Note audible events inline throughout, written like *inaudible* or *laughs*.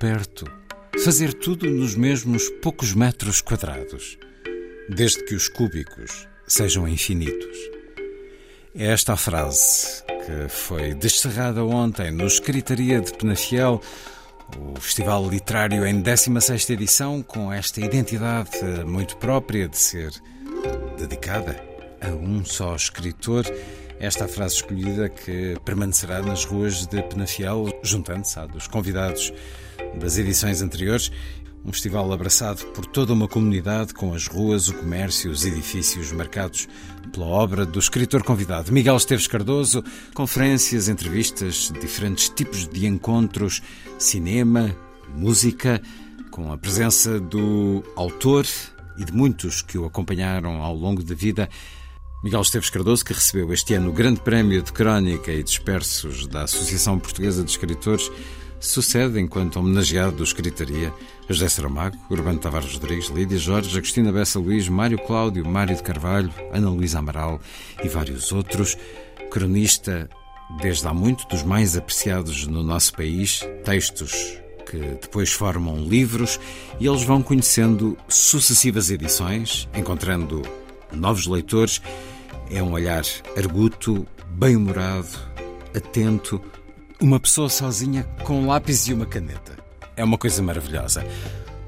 perto, fazer tudo nos mesmos poucos metros quadrados, desde que os cúbicos sejam infinitos. É esta a frase que foi descerrada ontem no Escritaria de Penafiel, o festival literário em 16ª edição, com esta identidade muito própria de ser dedicada a um só escritor. Esta frase escolhida que permanecerá nas ruas de Penafiel, juntando-se à dos convidados das edições anteriores. Um festival abraçado por toda uma comunidade, com as ruas, o comércio, os edifícios marcados pela obra do escritor convidado Miguel Esteves Cardoso, conferências, entrevistas, diferentes tipos de encontros, cinema, música, com a presença do autor e de muitos que o acompanharam ao longo da vida. Miguel Esteves Cardoso, que recebeu este ano o Grande Prémio de Crónica e Dispersos da Associação Portuguesa de Escritores, sucede enquanto homenageado do Escritaria José Saramago, Urbano Tavares Rodrigues, Lídia Jorge, Agostina Bessa Luís, Mário Cláudio, Mário de Carvalho, Ana Luísa Amaral e vários outros. Cronista, desde há muito, dos mais apreciados no nosso país, textos que depois formam livros e eles vão conhecendo sucessivas edições, encontrando novos leitores. É um olhar arguto, bem-humorado, atento, uma pessoa sozinha com um lápis e uma caneta. É uma coisa maravilhosa.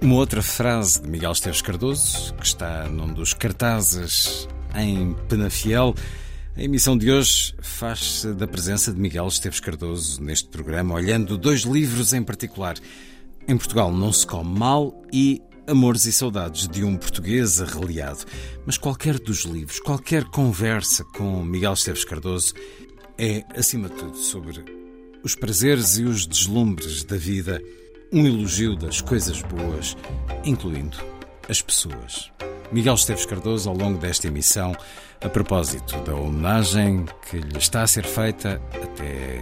Uma outra frase de Miguel Esteves Cardoso, que está num dos cartazes em Penafiel. A emissão de hoje faz-se da presença de Miguel Esteves Cardoso neste programa, olhando dois livros em particular. Em Portugal não se come mal e Amores e Saudades de um Português Arreliado. Mas qualquer dos livros, qualquer conversa com Miguel Esteves Cardoso é, acima de tudo, sobre os prazeres e os deslumbres da vida, um elogio das coisas boas, incluindo as pessoas. Miguel Esteves Cardoso, ao longo desta emissão, a propósito da homenagem que lhe está a ser feita até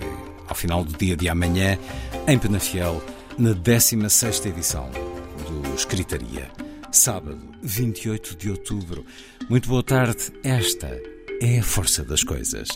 ao final do dia de amanhã, em Penafiel, na 16ª edição do Escritaria. Sábado, 28 de outubro. Muito boa tarde. Esta é a força das coisas.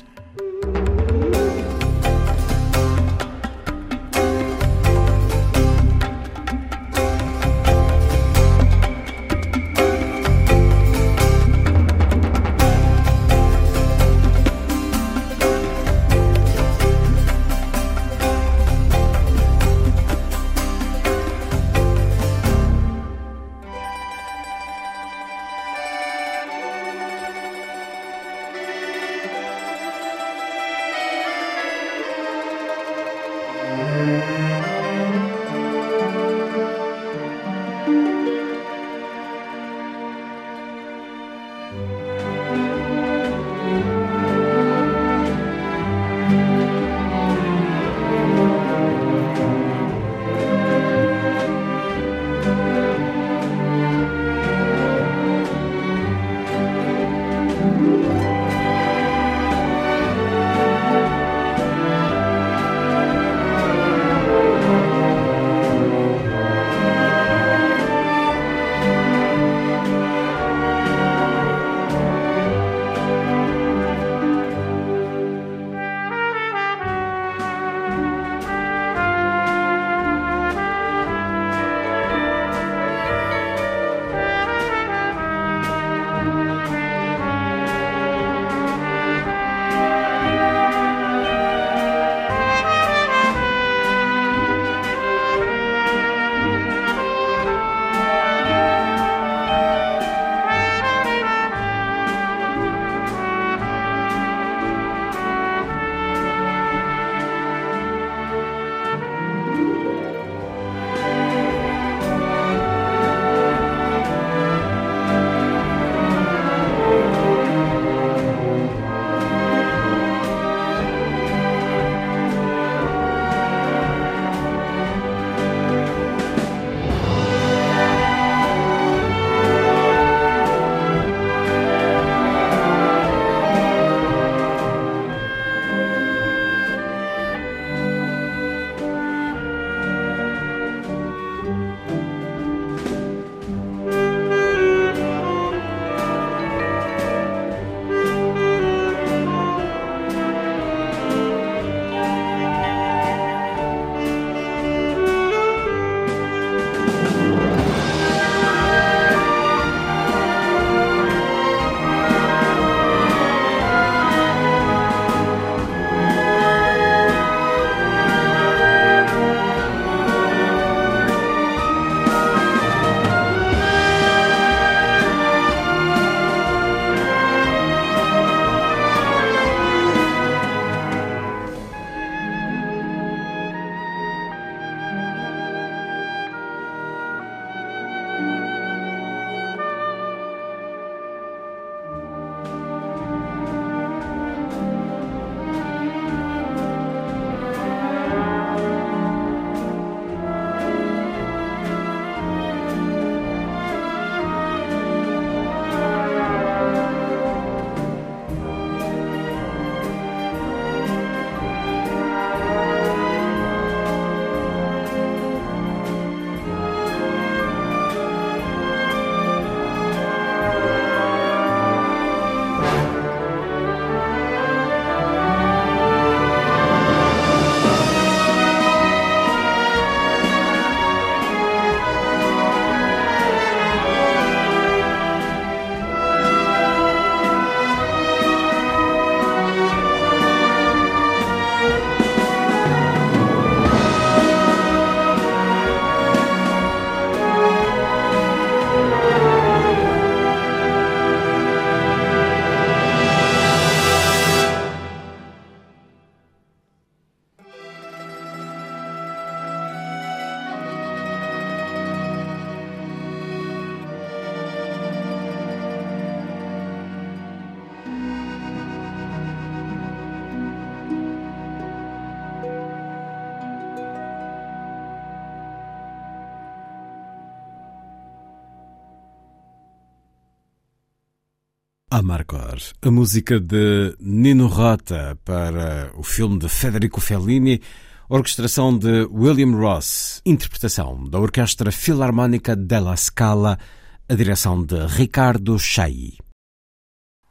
Amargor, a música de Nino Rota para o filme de Federico Fellini, orquestração de William Ross, interpretação da Orquestra Filarmónica della Scala, a direção de Ricardo Chailly.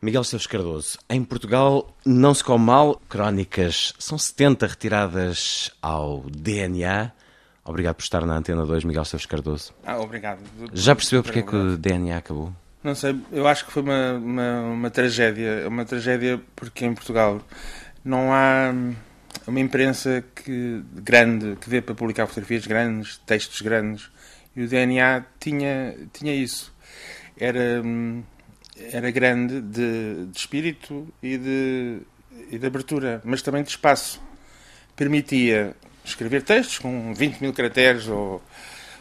Miguel Esteves Cardoso, em Portugal não se come mal, crónicas são 70 retiradas ao DNA. Obrigado por estar na Antena 2, Miguel Esteves Cardoso. Ah, obrigado. Já percebeu porque é que o DNA acabou? Não sei, eu acho que foi uma, uma, uma tragédia. Uma tragédia porque em Portugal não há uma imprensa que, grande que dê para publicar fotografias grandes, textos grandes. E o DNA tinha, tinha isso. Era hum, era grande de, de espírito e de, e de abertura, mas também de espaço. Permitia escrever textos com 20 mil caracteres ou,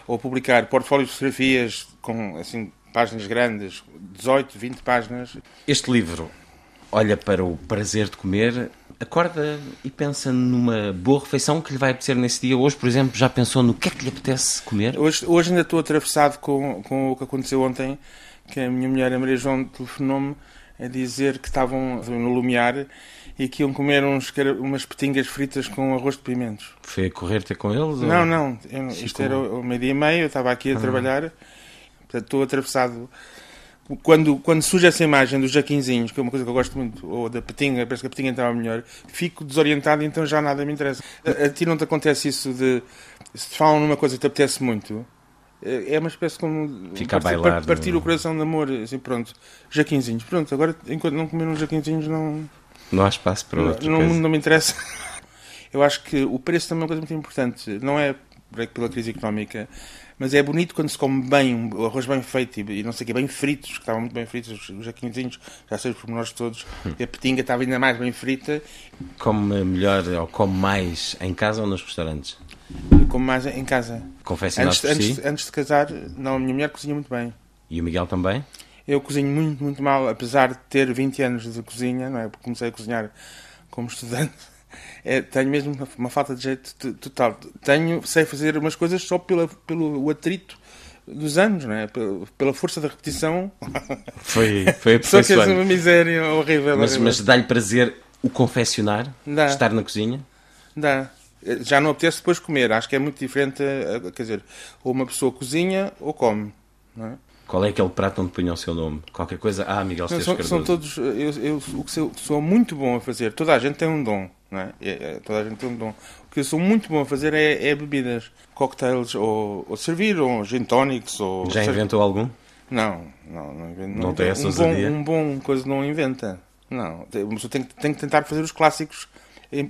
ou publicar portfólios de fotografias com assim, páginas grandes, 18, 20 páginas. Este livro olha para o prazer de comer, acorda e pensa numa boa refeição que lhe vai apetecer nesse dia. Hoje, por exemplo, já pensou no que é que lhe apetece comer? Hoje, hoje ainda estou atravessado com, com o que aconteceu ontem que a minha mulher, a Maria João, telefonou-me a dizer que estavam no Lumiar e que iam comer uns, umas petingas fritas com arroz de pimentos. Foi a correr ter com eles? Não, ou... não. Eu, isto era o meio-dia e meio, eu estava aqui a ah. trabalhar, portanto estou atravessado. Quando, quando surge essa imagem dos jaquinzinhos, que é uma coisa que eu gosto muito, ou da petinga, parece que a petinga estava melhor, fico desorientado e então já nada me interessa. A, a ti não te acontece isso de. Se te falam numa coisa que te apetece muito, é uma espécie como Fica partir, bailar, partir o coração de amor, assim, pronto, jaquinzinhos, pronto, agora enquanto não comer uns jaquinzinhos não... Não há espaço para outro. Não, não, não me interessa. *laughs* Eu acho que o preço também é uma coisa muito importante, não é pela crise económica, mas é bonito quando se come bem, o arroz bem feito e, não sei o que, bem fritos, que estavam muito bem fritos, os jaquinzinhos, já sei os pormenores todos, hum. e a petinga estava ainda mais bem frita. Come melhor ou come mais em casa ou nos restaurantes? como mais em casa. Confesso antes, antes, si? antes de casar, não, a minha mulher cozinha muito bem. E o Miguel também? Eu cozinho muito, muito mal, apesar de ter 20 anos de cozinha, não é? Porque comecei a cozinhar como estudante. É, tenho mesmo uma, uma, falta de jeito total. Tenho, sei fazer umas coisas só pela, pelo atrito dos anos, não é? Pela, pela força da repetição. *laughs* Foi, foi Só que é uma miséria horrível. Mas, mas dá-lhe prazer o confeccionar? Dá. Estar na cozinha? Dá já não apetece depois comer. Acho que é muito diferente, quer dizer, ou uma pessoa cozinha ou come. É? Qual é aquele prato onde punha o seu nome? Qualquer coisa? Ah, Miguel Esteves são, são todos, eu, eu, o que sou, sou, muito bom a fazer, toda a gente tem um dom, não é? é, é toda a gente tem um dom. O que eu sou muito bom a fazer é, é bebidas, cocktails, ou, ou, servir, ou gin tonics, ou... Já inventou algum? Não, não, não invento. Não, não tem essa um bom, um bom coisa não inventa. Não, tem, tem que tentar fazer os clássicos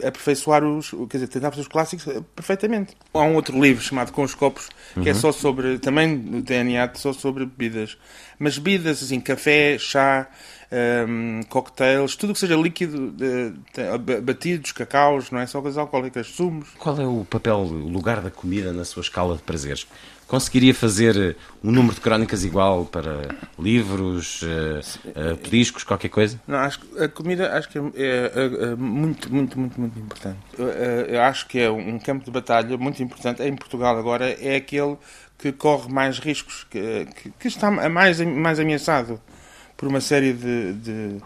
aperfeiçoar os. Quer dizer, tentar fazer os clássicos eh, perfeitamente. Há um outro livro chamado Com os Copos, que é uhum. é só sobre. também do DNA, só sobre bebidas. Mas bebidas, assim, café, chá, um, ehm, cocktails, tudo que seja líquido, de, batidos, cacaus, não é só coisas alcoólicas, sumos. Qual é o papel, o lugar da comida na sua escala de prazeres? Conseguiria fazer eh, um número de crónicas igual para livros, uh, uh, discos, qualquer coisa? Não, acho que a comida acho que é, é, é muito, muito, muito, muito importante. Eu, eu, acho que é um campo de batalha muito importante. Em Portugal agora é aquele que corre mais riscos, que, que, que está mais, mais ameaçado por uma série de, de,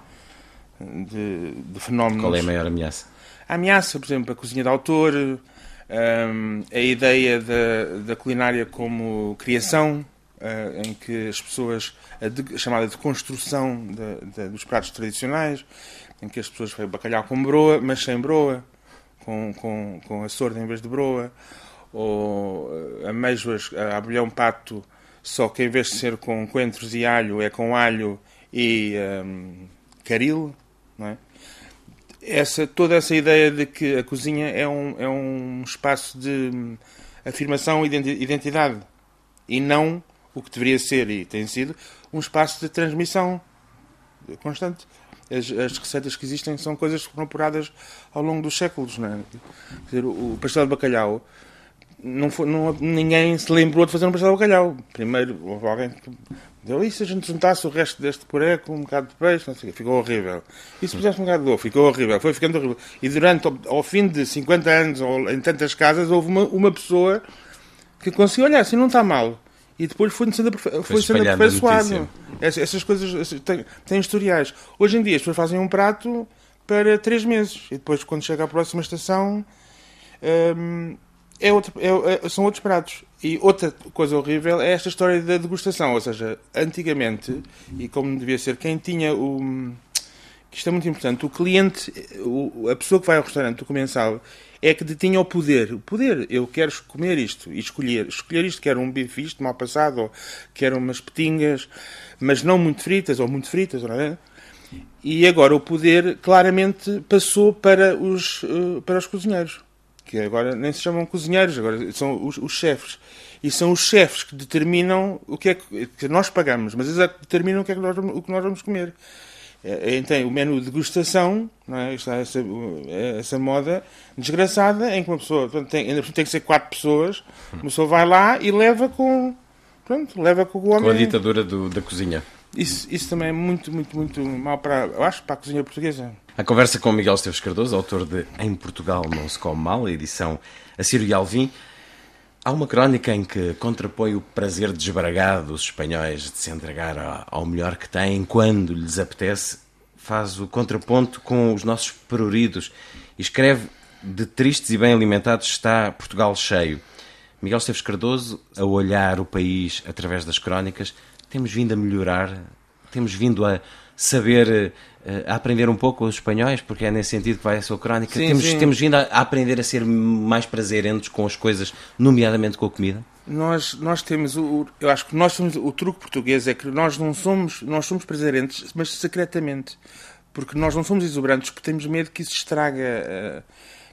de, de fenómenos. Qual é a maior ameaça? A ameaça, por exemplo, a cozinha de autor um, a ideia da, da culinária como criação, uh, em que as pessoas, a, de, a chamada de construção de, de, dos pratos tradicionais, em que as pessoas fazem bacalhau com broa, mas sem broa, com, com, com a sorda em vez de broa, ou uh, ameijoas, uh, abelhão pato, só que em vez de ser com coentros e alho, é com alho e um, caril, não é? Essa, toda essa ideia de que a cozinha é um, é um espaço de afirmação e identidade e não o que deveria ser e tem sido um espaço de transmissão constante. As, as receitas que existem são coisas que foram apuradas ao longo dos séculos. Não é? dizer, o pastel de bacalhau não, foi, não ninguém se lembrou de fazer um pastel de bacalhau. Primeiro houve alguém que Deu, e se a gente juntasse o resto deste puré com um bocado de peixe, não sei, ficou horrível. E se pusesse um bocado de ovo, ficou horrível, foi ficando horrível. E durante, ao fim de 50 anos, ou em tantas casas, houve uma, uma pessoa que conseguiu, olhar, assim não está mal. e depois foi sendo, aperfei- foi sendo aperfeiçoado. Essas, essas coisas têm, têm historiais. Hoje em dia as pessoas fazem um prato para três meses e depois quando chega à próxima estação hum, é outro- é- é- são outros pratos. E outra coisa horrível é esta história da degustação. Ou seja, antigamente, e como devia ser, quem tinha o. que Isto é muito importante. O cliente, o- a pessoa que vai ao restaurante, o comensal, é que detinha o poder. O poder, eu quero comer isto e escolher. Escolher isto, quero um bife isto, mal passado, ou quero umas petingas, mas não muito fritas, ou muito fritas, não é? E agora o poder claramente passou para os, eh, para os cozinheiros. Que agora nem se chamam cozinheiros, agora são os, os chefes. E são os chefes que determinam o que é que, que nós pagamos, mas eles é determinam o que, é que nós, vamos- o que nós vamos comer. É, Então, o menu de degustação, não é? Está essa, essa moda desgraçada em que uma pessoa portanto, tem, ainda tem que ser quatro pessoas, uma pessoa vai lá e leva com. Pronto, leva com o homem. Com a ditadura do- da cozinha. Isso, isso também é muito, muito, muito mal para, eu acho, para a cozinha portuguesa. A conversa com Miguel Esteves Cardoso, autor de Em Portugal Não Se Come Mal, a edição Assírio e Alvim. Há uma crónica em que contrapõe o prazer desbragado dos espanhóis de se entregar ao melhor que têm quando lhes apetece, faz o contraponto com os nossos peruridos e escreve de tristes e bem alimentados está Portugal cheio. Miguel Esteves Cardoso, a olhar o país através das crónicas, temos vindo a melhorar, temos vindo a saber, eh, a aprender um pouco os espanhóis, porque é nesse sentido que vai a sua crónica. Sim, temos, sim. temos vindo a, a aprender a ser mais prazerentos com as coisas, nomeadamente com a comida. Nós, nós temos o, eu acho que nós somos o truque português é que nós não somos, nós somos presentes, mas secretamente, porque nós não somos exuberantes, porque temos medo que isso estraga. eh,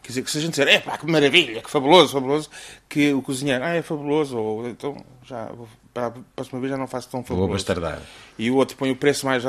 quer dizer, que se a gente disser, é pá, que maravilha, que fabuloso, fabuloso, que o cozinheiro, ah, é fabuloso, ou então já, vou- para a próxima vez já não faço tão Vou fabuloso. bastardar. e o outro põe o preço mais,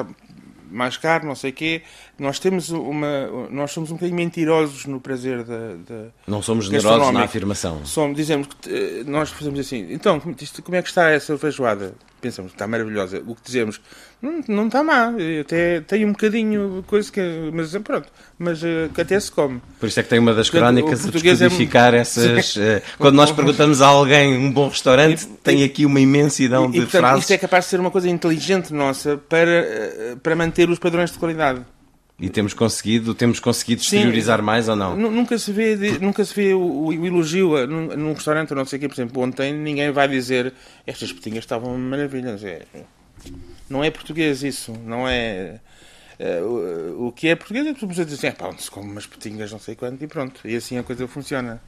mais caro, não sei o quê. Nós temos uma, nós somos um bocadinho mentirosos no prazer da, da Não somos generosos na afirmação. Somos, dizemos que eh, nós fazemos assim, então, como é que está essa feijoada? Pensamos, está maravilhosa. O que dizemos, não, não está má, até tem um bocadinho coisa que, mas eh, pronto, mas eh, que até se come. Por isso é que tem uma das crónicas o a é descodificar muito- essas. *laughs* eh, quando nós perguntamos a alguém um bom restaurante, tem aqui uma imensidão E, de e, portanto, frases. isto é capaz de ser uma coisa inteligente nossa para, para manter os padrões de qualidade. E temos conseguido, temos conseguido Sim. exteriorizar mais ou não? Nu- Nunca se vê, de- nunca se vê o, o elogio a- num, num restaurante, ou não sei o quê, por exemplo, ontem ninguém vai dizer estas petinhas estavam maravilhas. É, não é português isso, não é. é, o, o que é português é pessoas dizem, é pá, onde se come umas petinhas, não sei quanto, e pronto. E assim a coisa funciona.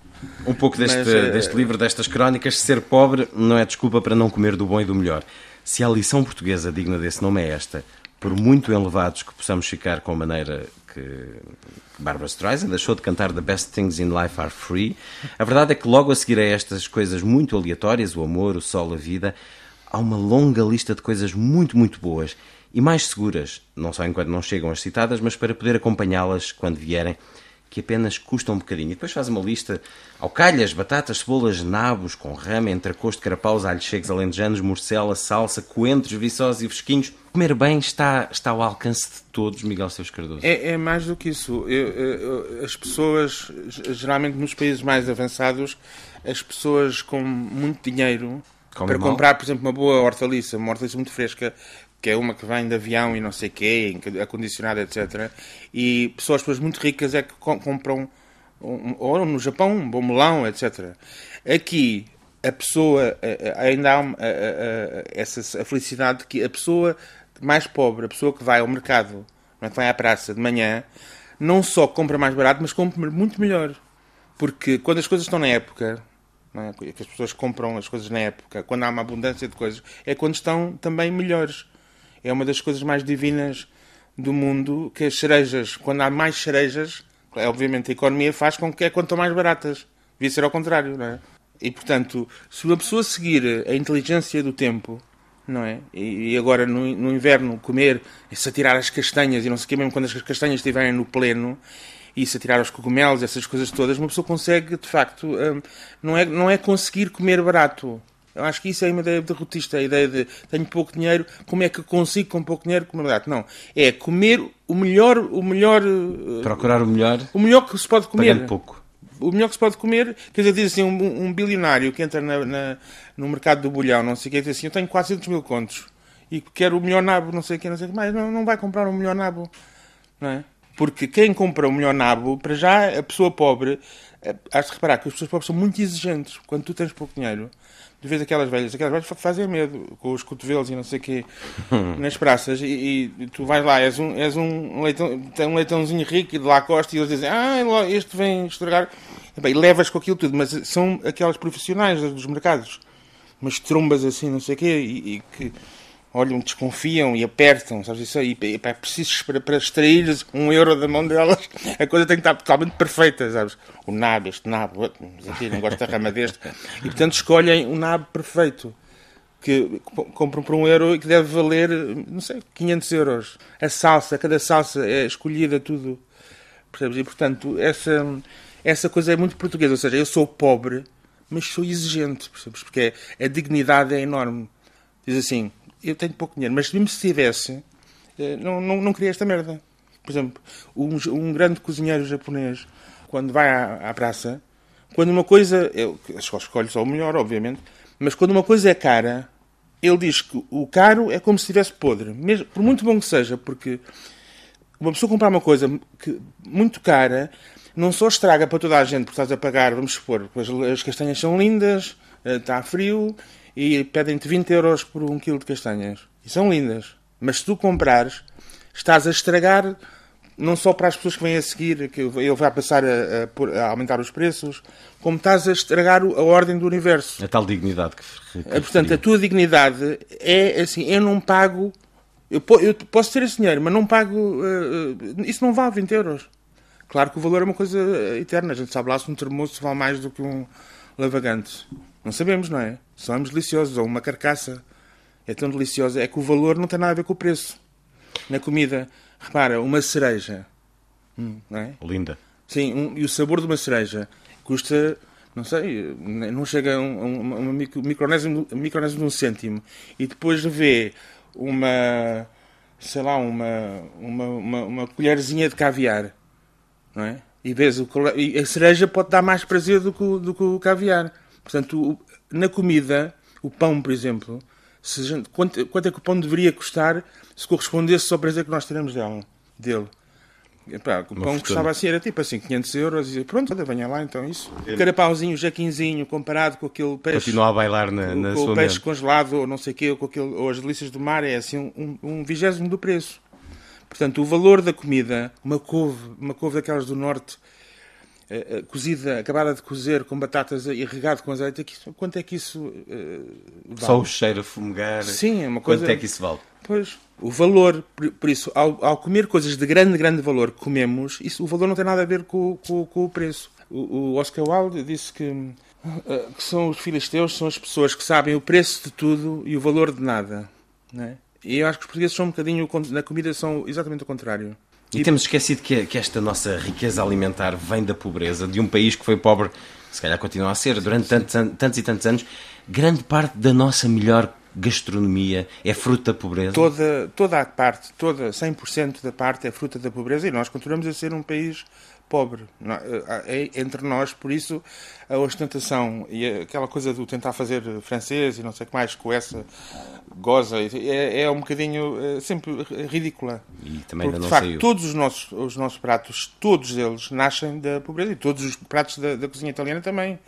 Um pouco deste, Mas, deste livro, destas crónicas, ser pobre não é desculpa para não comer do bom e do melhor. Se a lição portuguesa digna desse nome é esta, por muito elevados que possamos ficar com a maneira que que Barbara Streisand deixou de cantar The Best Things in Life Are Free, a verdade é que logo a seguir a estas coisas muito aleatórias, o amor, o sol, a vida, há uma longa lista de coisas muito, muito boas e mais seguras, não só enquanto não chegam as citadas, mas para poder acompanhá-las quando vierem que apenas custa um bocadinho. E depois faz uma lista alcalhas, batatas, cebolas, nabos, com rama, entrecosto, carapaus, alhos secos, alentejanos, morcela, salsa, coentros, viçosos e fresquinhos. Comer bem está, está ao alcance de todos, Miguel Seus Cardoso. É, é mais do que isso. Eu- eu- as pessoas, geralmente nos países mais avançados, as pessoas com muito dinheiro Comem para mal? comprar, por exemplo, uma boa hortaliça, uma hortaliça muito fresca, que é uma que vem de avião e não sei o quê, acondicionada, etc. E pessoas, pessoas muito ricas é que com- compram, ou no Japão, um bom melão, etc. Aqui, a pessoa, ainda há essa a felicidade de que a pessoa mais pobre, a pessoa que vai ao mercado, não é, que vai à praça de manhã, não só compra mais barato, mas compra muito melhor. Porque quando as coisas estão na época, é? que as pessoas compram as coisas na época, quando há uma abundância de coisas, é quando estão também melhores. É uma das coisas mais divinas do mundo que as cerejas, quando há mais cerejas, é, obviamente a economia faz com que é quanto mais baratas. Devia ser ao contrário, não é? E portanto, se uma pessoa seguir a inteligência do tempo, não é? E, e agora no, no inverno comer, se atirar as castanhas e não sei o que, mesmo quando as castanhas estiverem no pleno, e se atirar os cogumelos, essas coisas todas, uma pessoa consegue, de facto, hum, não, é, não é conseguir comer barato. Eu acho que isso é uma ideia derrotista, a ideia de tenho pouco dinheiro, como é que consigo com pouco dinheiro comer barato? Não, é comer o melhor, o melhor, uh, Procurar o melhor, o melhor que se pode comer. pagando pouco. o melhor que se pode comer, quer dizer, diz assim, um, um bilionário que entra na, na, no mercado do bolhão, não sei o que, diz assim, eu tenho 400 mil contos e quero o melhor nabo, não sei o que, não sei o que mais, não, não vai comprar o melhor nabo, não é? Porque quem compra o melhor nabo, para já, a pessoa pobre, eh, has de reparar que as pessoas pobres são muito exigentes. Quando tu tens pouco dinheiro, tu vês aquelas velhas, aquelas velhas fazem medo, com os cotovelos e não sei o quê, *laughs* nas praças, e, e, tu vais lá, és um, és um leitão, tem um leitãozinho rico de lá costa, e eles dizem, ah, este vem estragar. E, bem, levas com aquilo tudo, mas são aquelas profissionais dos mercados, umas trombas assim, não sei o quê, e, e que olham, desconfiam e apertam, sabes isso? E, e é preciso para, para extrair um euro da mão delas, *laughs* a coisa tem que estar totalmente perfeita, sabes? O nabo, este nabo, aqui não gosto da rama deste. E portanto escolhem um nabo perfeito, que compram por um euro e que deve valer, não sei, 500 euros. A salsa, cada salsa é escolhida, tudo. Percebes? E portanto, essa, essa coisa é muito portuguesa, ou seja, eu sou pobre, mas sou exigente, percebes? Porque a dignidade é enorme. Diz assim, eu tenho pouco dinheiro, mas mesmo se tivesse, eh, não, não, não queria esta merda. Por exemplo, um, um grande cozinheiro japonês, quando vai à, à praça, quando uma coisa. Eu escolho só o melhor, obviamente, mas quando uma coisa é cara, ele diz que o caro é como se estivesse podre. Mesmo, por muito bom que seja, porque uma pessoa comprar uma coisa que, muito cara não só estraga para toda a gente, porque estás a pagar, vamos supor, as castanhas são lindas, eh, está frio e pedem-te 20 euros por um quilo de castanhas. E são lindas. Mas se tu comprares, estás a estragar não só para as pessoas que vêm a seguir, que ele vai passar a, a, a aumentar os preços, como estás a estragar a ordem do universo. A tal dignidade que, que é, Portanto, a tua dignidade é assim, eu não pago, eu, eu posso ter esse dinheiro, mas não pago, uh, isso não vale 20 euros. Claro que o valor é uma coisa eterna, a gente sabe lá se um termoço vale mais do que um lavagante. Não sabemos, não é? Somos deliciosos, ou uma carcaça é tão deliciosa, é que o valor não tem nada a ver com o preço. Na comida, repara, uma cereja, hum, não é? Linda. Sim, um, e o sabor de uma cereja custa, não sei, não chega a uma, uma micronésimo, micronésimo de um cêntimo. E depois vê uma, sei lá, uma, uma, uma, uma colherzinha de caviar, não é? E vês, o, e a cereja pode dar mais prazer do que, do que o caviar. Portanto, na comida, o pão, por exemplo, gente, quanto, quanto, é que o pão deveria custar se correspondesse ao prazer que nós teremos dela, dele? Epá, o pão custava assim, era tipo assim, 500 euros, e pronto, venha lá então isso. É. Carapauzinho, jaquinzinho, comparado com aquele peixe. Continua a bailar na, na com, com o peixe mente. congelado, ou não sei o quê, ou, com aquele, ou as delícias do mar, é assim um, um vigésimo do preço. Portanto, o valor da comida, uma couve, uma couve daquelas do norte, uh, cozida, acabada de cozer com batatas e regado com azeite, quanto é que isso uh, vale? Só o cheiro a fumegar. Sim, é uma coisa. Quanto é que isso vale? Pois, o valor, por, por isso, ao, ao, comer coisas de grande, grande valor que comemos, isso, o valor não tem nada a ver com, com, com o preço. O, o, Oscar Wilde disse que, uh, que são os filisteus, são as pessoas que sabem o preço de tudo e o valor de nada. Não é? E eu acho que os portugueses são um bocadinho, na comida, são exatamente o contrário. E, e temos esquecido que, que, esta nossa riqueza alimentar vem da pobreza, de um país que foi pobre, se calhar continua a ser, durante tantos, tantos e tantos anos. Grande parte da nossa melhor gastronomia é fruto da pobreza? Toda, toda a parte, toda, 100% da parte é fruto da pobreza e nós continuamos a ser um país pobre é, é entre nós, por isso a ostentação e aquela coisa do tentar fazer francês e não sei o que mais com essa goza é, é um bocadinho é sempre ridícula. E também Porque, de facto, saiu. todos os nossos, os nossos pratos, todos eles nascem da pobreza e todos os pratos da, da cozinha italiana também.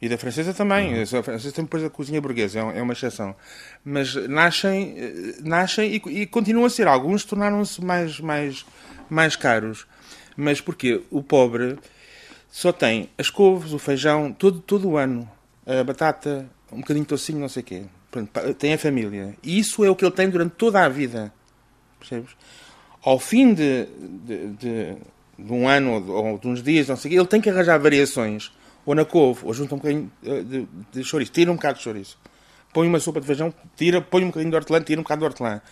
E da francesa também. Uhum. A francesa tem depois a cozinha burguesa, é uma exceção. Mas nascem, eh, nascem e, e continuam a ser. Alguns tornaram-se mais, mais, mais caros. Mas porque o pobre só tem as couves, o feijão, todo, todo o ano, a batata, um bocadinho de tocinho, não sei o quê. Tem a família. E isso é o que ele tem durante toda a vida. Percebes? Ao fim de, de, de, de um ano ou, ou de uns dias, não sei o quê, ele tem que arranjar variações. Ou na couve, ou junta um bocadinho eh, de, de chouriço, tira um bocado de chouriço. Põe uma sopa de feijão, tira, põe um bocadinho de hortelã, tira um bocado de hortelã.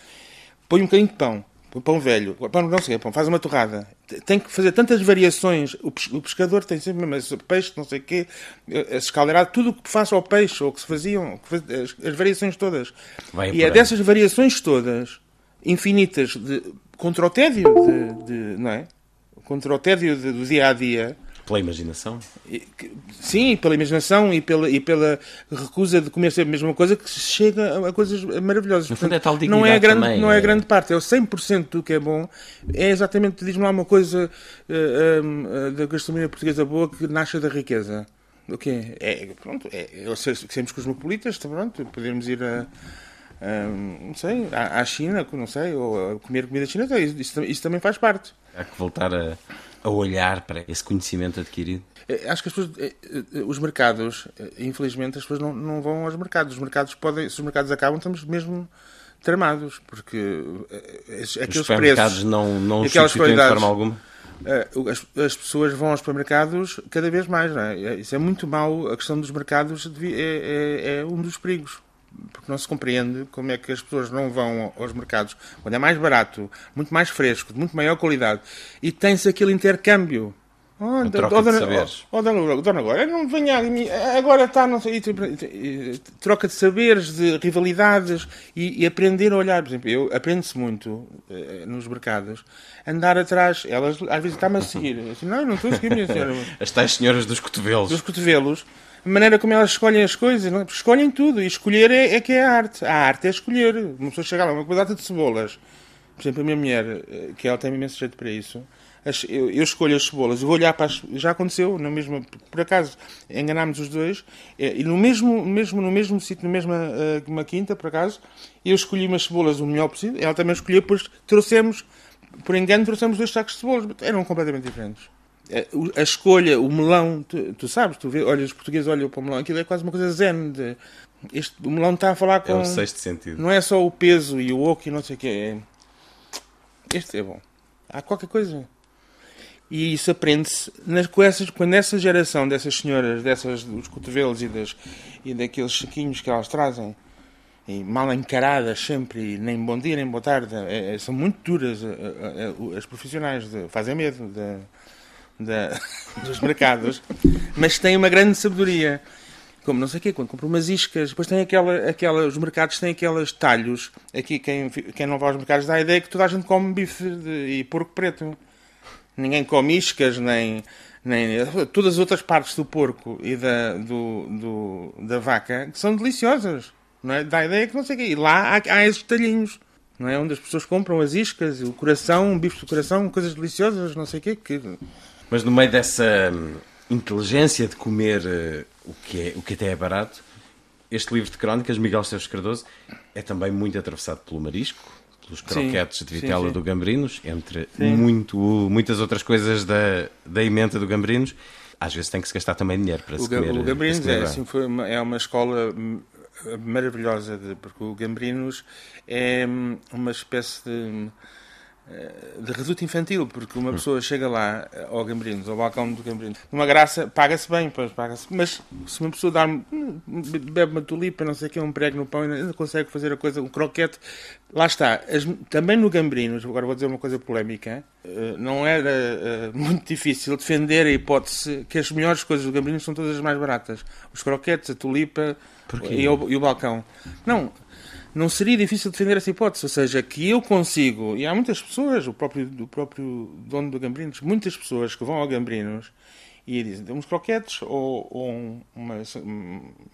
Põe um bocadinho de pão pão velho, pão não sei, pão, faz uma torrada. Tem que fazer tantas variações. O pescador tem sempre mesmo peixe, não sei o quê, escaldeirado, tudo o que faça ao peixe, ou que se faziam, as variações todas. Vai e é dessas variações todas, infinitas, de, contra o tédio, de, de, não é? Contra o tédio do dia a dia, Pela imaginação? Sim, pela imaginação e pela, e pela recusa de comer sempre a mesma coisa que chega a coisas maravilhosas. No fundo é tal não é grande, também, não é, é grande parte, é o 100% do que é bom. É exatamente, diz-me lá uma coisa uh, uh, da gastronomia portuguesa boa que nasce da riqueza. O quê? É, pronto, é, sermos cosmopolitas, pronto, podemos ir a não sei, à, à, China, não sei, ou a comer comida chinesa, isso, isso também faz parte. Há que voltar a, a olhar para esse conhecimento adquirido. É, acho que as pessoas, é, é, os mercados, infelizmente, as pessoas não, não vão aos mercados. Os mercados podem, se os mercados acabam, estamos mesmo tramados, porque aqueles preços, não, não aquelas qualidades, de forma alguma. As, as, pessoas vão aos supermercados cada vez mais, não é? Isso é muito mau. A questão dos mercados é, é, é um dos perigos porque não se compreende como é que as pessoas não vão aos mercados quando é mais barato, muito mais fresco, de muito maior qualidade, e tem-se aquele intercâmbio. Oh, troca de saberes. Oh, dona, agora não venha agora está, não sei, troca de saberes, de rivalidades e, e aprender a olhar. Por exemplo, eu aprendo-se muito eh, nos mercados, andar atrás, elas às vezes estão-me a seguir. Assim, não, não estou a seguir, minha senhora. *laughs* As tais senhoras dos cotovelos. Dos cotovelos maneira como elas escolhem as coisas, não? É? escolhem tudo. E escolher é, é, que é a arte. A arte é escolher. Uma pessoa chega lá, uma quantidade de cebolas. Por exemplo, a minha mulher, eh, que ela tem imenso jeito para isso, eu, escolho as cebolas, eu vou olhar para as. Já aconteceu, na mesma, por acaso, enganámos os dois, eh, e no mesmo, mesmo, no mesmo sítio, na mesma uh, uma quinta, por acaso, eu escolhi umas cebolas o melhor possível, ela também escolheu, depois trouxemos, por engano, trouxemos dois sacos de cebolas, eram completamente diferentes a escolha, o melão, tu, tu, sabes, tu vê, olha, os portugueses olham para o melão, aquilo é quase uma coisa zen. De, este, o melão está a falar com. É o sexto sentido. Não é só o peso e o oco e não sei o que. É, este é bom. Há qualquer coisa. E isso aprende-se quando essa geração dessas senhoras, dessas dos cotovelos e, das, e daqueles saquinhos que elas trazem, e mal encaradas sempre, e nem bom dia nem boa tarde, é, é, são muito duras as profissionais, de, fazem medo. De, da, dos mercados, mas tem uma grande sabedoria. Como não sei o quê, quando compra umas iscas, depois tem aquela, aquela, os mercados têm aqueles talhos. Aqui, quem, quem não vai aos mercados dá a ideia que toda a gente come bife de, e porco preto. Ninguém come iscas, nem, nem todas as outras partes do porco e da, do, do, da vaca, que são deliciosas. Não é? Dá a ideia que não sei o quê. E lá há, há esses talhinhos não é? Onde as pessoas compram as iscas, o coração, bife do coração, coisas deliciosas, não sei o quê, que mas no meio dessa hum, inteligência de comer uh, o, que é, o que até é barato, este livro de crónicas, Miguel Esteves Cardoso, é também muito atravessado pelo marisco, pelos croquetes sim, de vitela sim, sim. do Gambrinos, entre muito, muitas outras coisas da, da emenda do Gambrinos. Às vezes tem que se gastar também dinheiro para o se comer. O Gambrinos é, assim, foi uma, é uma escola maravilhosa, de, porque o Gambrinos é hum, uma espécie de eh, de reduto infantil, porque uma pessoa chega lá eh, ao Gambrinos, ao balcão do Gambrinos, numa graça, paga-se bem, pois, paga-se, mas se uma pessoa dar hum, bebe uma tulipa, não sei o que, um prego no pão, ainda consegue fazer a coisa, um croquete, lá está. As, também no Gambrinos, agora vou dizer uma coisa polémica, eh, não era muito difícil defender a hipótese que as melhores coisas do Gambrinos são todas as mais baratas. Os croquetes, a tulipa e o, e o balcão. Não, não seria difícil defender essa hipótese. Ou seja, que eu consigo, e há muitas pessoas, o próprio, o próprio dono do Gambrinos, muitas pessoas que vão ao Gambrinos e dizem, temos croquetes ou, ou uma,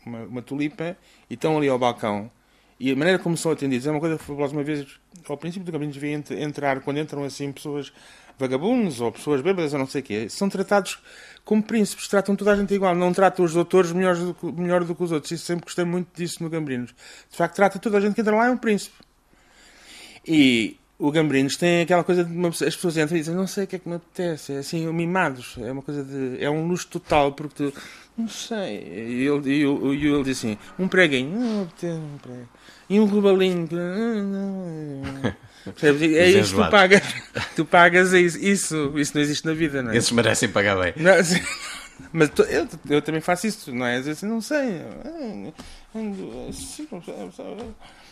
uma, uma, tulipa e estão ali ao balcão. E a maneira como são atendidos é uma coisa fabulosa. Uma vez, ao princípio do Gambrinos, vi entrar, quando entram assim pessoas vagabundos ou pessoas bêbadas ou não sei o quê, são tratados como príncipes, tratam toda a gente igual, não tratam os doutores melhor do, que, melhor do que os outros. Isso sempre gostei muito disso no Gambrinos. De facto, trata toda a gente que entra lá é um príncipe. E o Gambrinos tem aquela coisa de uma, as pessoas entram e dizem não sei o que é que me apetece, é assim, mimados, é uma coisa de. é um luxo total, porque tu. não sei. E ele, e, e, ele diz assim: um preguinho, não um prego. E um rubalinho, não, não. É isso que tu pagas. Tu pagas isso. isso. Isso não existe na vida, não é? Esses merecem pagar bem. Não, *laughs* assim, mas eu, eu também faço isso, não é? Às vezes não sei.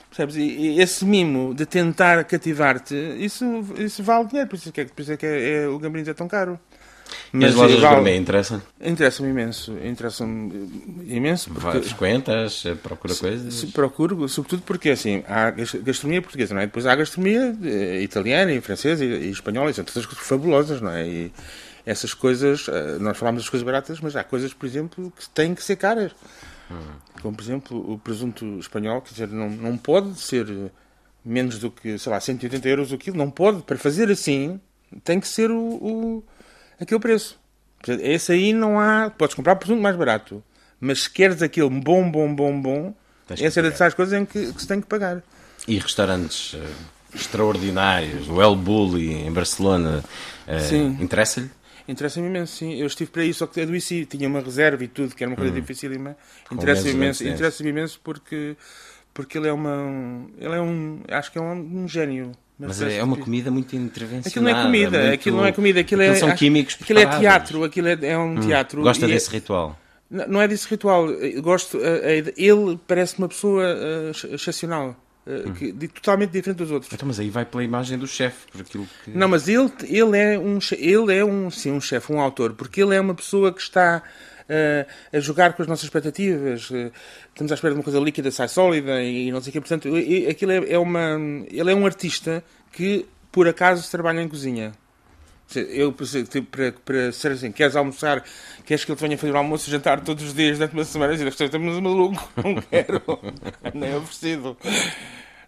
Percebes? E esse mimo de tentar cativar-te, isso, isso vale dinheiro. Por isso é que, por isso é que é, é, o Gambrinos é tão caro. E as Mas lojas igual- gourmet interessam? Interessa-me imenso. Interessa-me imenso. Porque Frequentas, eh, procura coisas? se procuro, sobretudo porque assim, há gas- gastronomia portuguesa, não é? Depois há gastronomia eh, italiana e francesa e, e espanhola, e são todas coisas fabulosas, não é? E essas coisas, eh, nós falamos das coisas baratas, mas há coisas, por exemplo, que têm que ser caras. Como, por exemplo, o presunto espanhol, quer dizer, não, não pode ser menos do que, sei lá, 180 euros o quilo, não pode. Para fazer assim, tem que ser o, o- aquele preço. Portanto, Esse aí não há. Podes comprar presunto mais barato, mas se queres aquele bom, bom, bom, bom, Tens essa é dessas coisas em que, que se tem que pagar. E restaurantes eh, extraordinários, o El Bulli em Barcelona, Sim. interessa-lhe? Interessa-me imenso, sim. Eu estive para isso, só que adoeci. Tinha uma reserva e tudo, que era uma coisa dificílima. Com Interessa-me imenso, antecedência. interessa imenso porque, porque ele é uma. Ele é um. Acho que é um, um gênio. Mas Mas é uma comida muito intervencionada. Aquilo não é comida, muito- aquilo não é comida, aquilo, é. são químicos Aquilo é teatro, aquilo é, é um teatro. Gosta é- desse ritual? Não não é desse ritual. Eu gosto. eh, eh, Ele parece uma pessoa eh, ex- excepcional. eh, que- de- totalmente diferente dos outros. Então, mas aí vai pela imagem do chefe, por aquilo que... Não, mas ele, ele é um ele é um sim um chefe, um autor, porque ele é uma pessoa que está eh, a jogar com as nossas expectativas. eh, estamos à espera de uma coisa líquida, sai sólida e, não sei o quê. Portanto, aquilo é, é uma ele é um artista que por acaso trabalha em cozinha. Eu, tipo, para, para ser assim, queres almoçar, queres que ele venha fazer o almoço e jantar todos os dias durante uma semana, e dizer, estamos maluco, *laughs* não quero, *laughs* nem oferecido.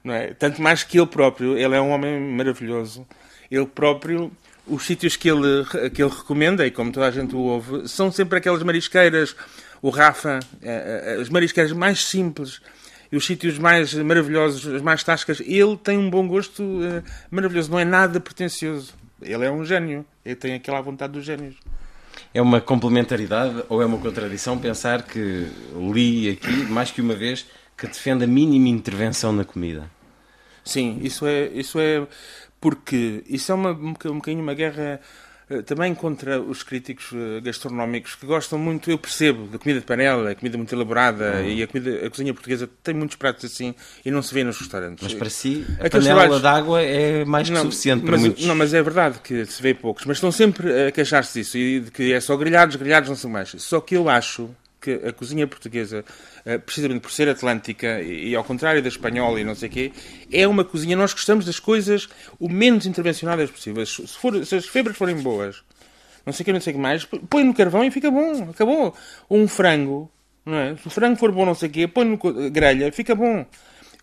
Não é? Tanto mais que ele próprio, ele é um homem maravilhoso. Ele próprio, os sítios que ele, que ele recomenda, e como toda a gente o ouve, são sempre aquelas marisqueiras, o Rafa, eh, eh, as marisqueiras mais simples e os sítios mais maravilhosos, as mais tascas. Ele tem um bom gosto eh, maravilhoso, não é nada pretencioso. Ele é um gênio, ele tem aquela vontade dos génios. É uma complementaridade ou é uma contradição pensar que li aqui, mais que uma vez, que defende a mínima intervenção na comida? Sim, isso é, isso é porque isso é uma, um boca- bocadinho uma guerra eh, também contra os críticos eh, gastronómicos que gostam muito, eu percebo, da comida de panela, a comida muito elaborada Uhum. e a, comida, a cozinha portuguesa tem muitos pratos assim e não se vê nos restaurantes. Mas para si, a Aqueles panela trabalhos- d'água é mais que suficiente para mas, muitos. Não, mas é verdade que se vê poucos, mas estão sempre a queixar-se disso e de que é só grelhados, grelhados, não sei mais. Só que eu acho que a cozinha portuguesa, precisamente por ser atlântica e, e ao contrário da espanhola e não sei o quê, é uma cozinha. Nós gostamos das coisas o menos intervencionadas possíveis. Se, for, se as febras forem boas, não sei o que, não sei o que mais, põe no carvão e fica bom. Acabou. Ou um frango, não é? Se o frango for bom, não sei o quê, põe no grelha, fica bom.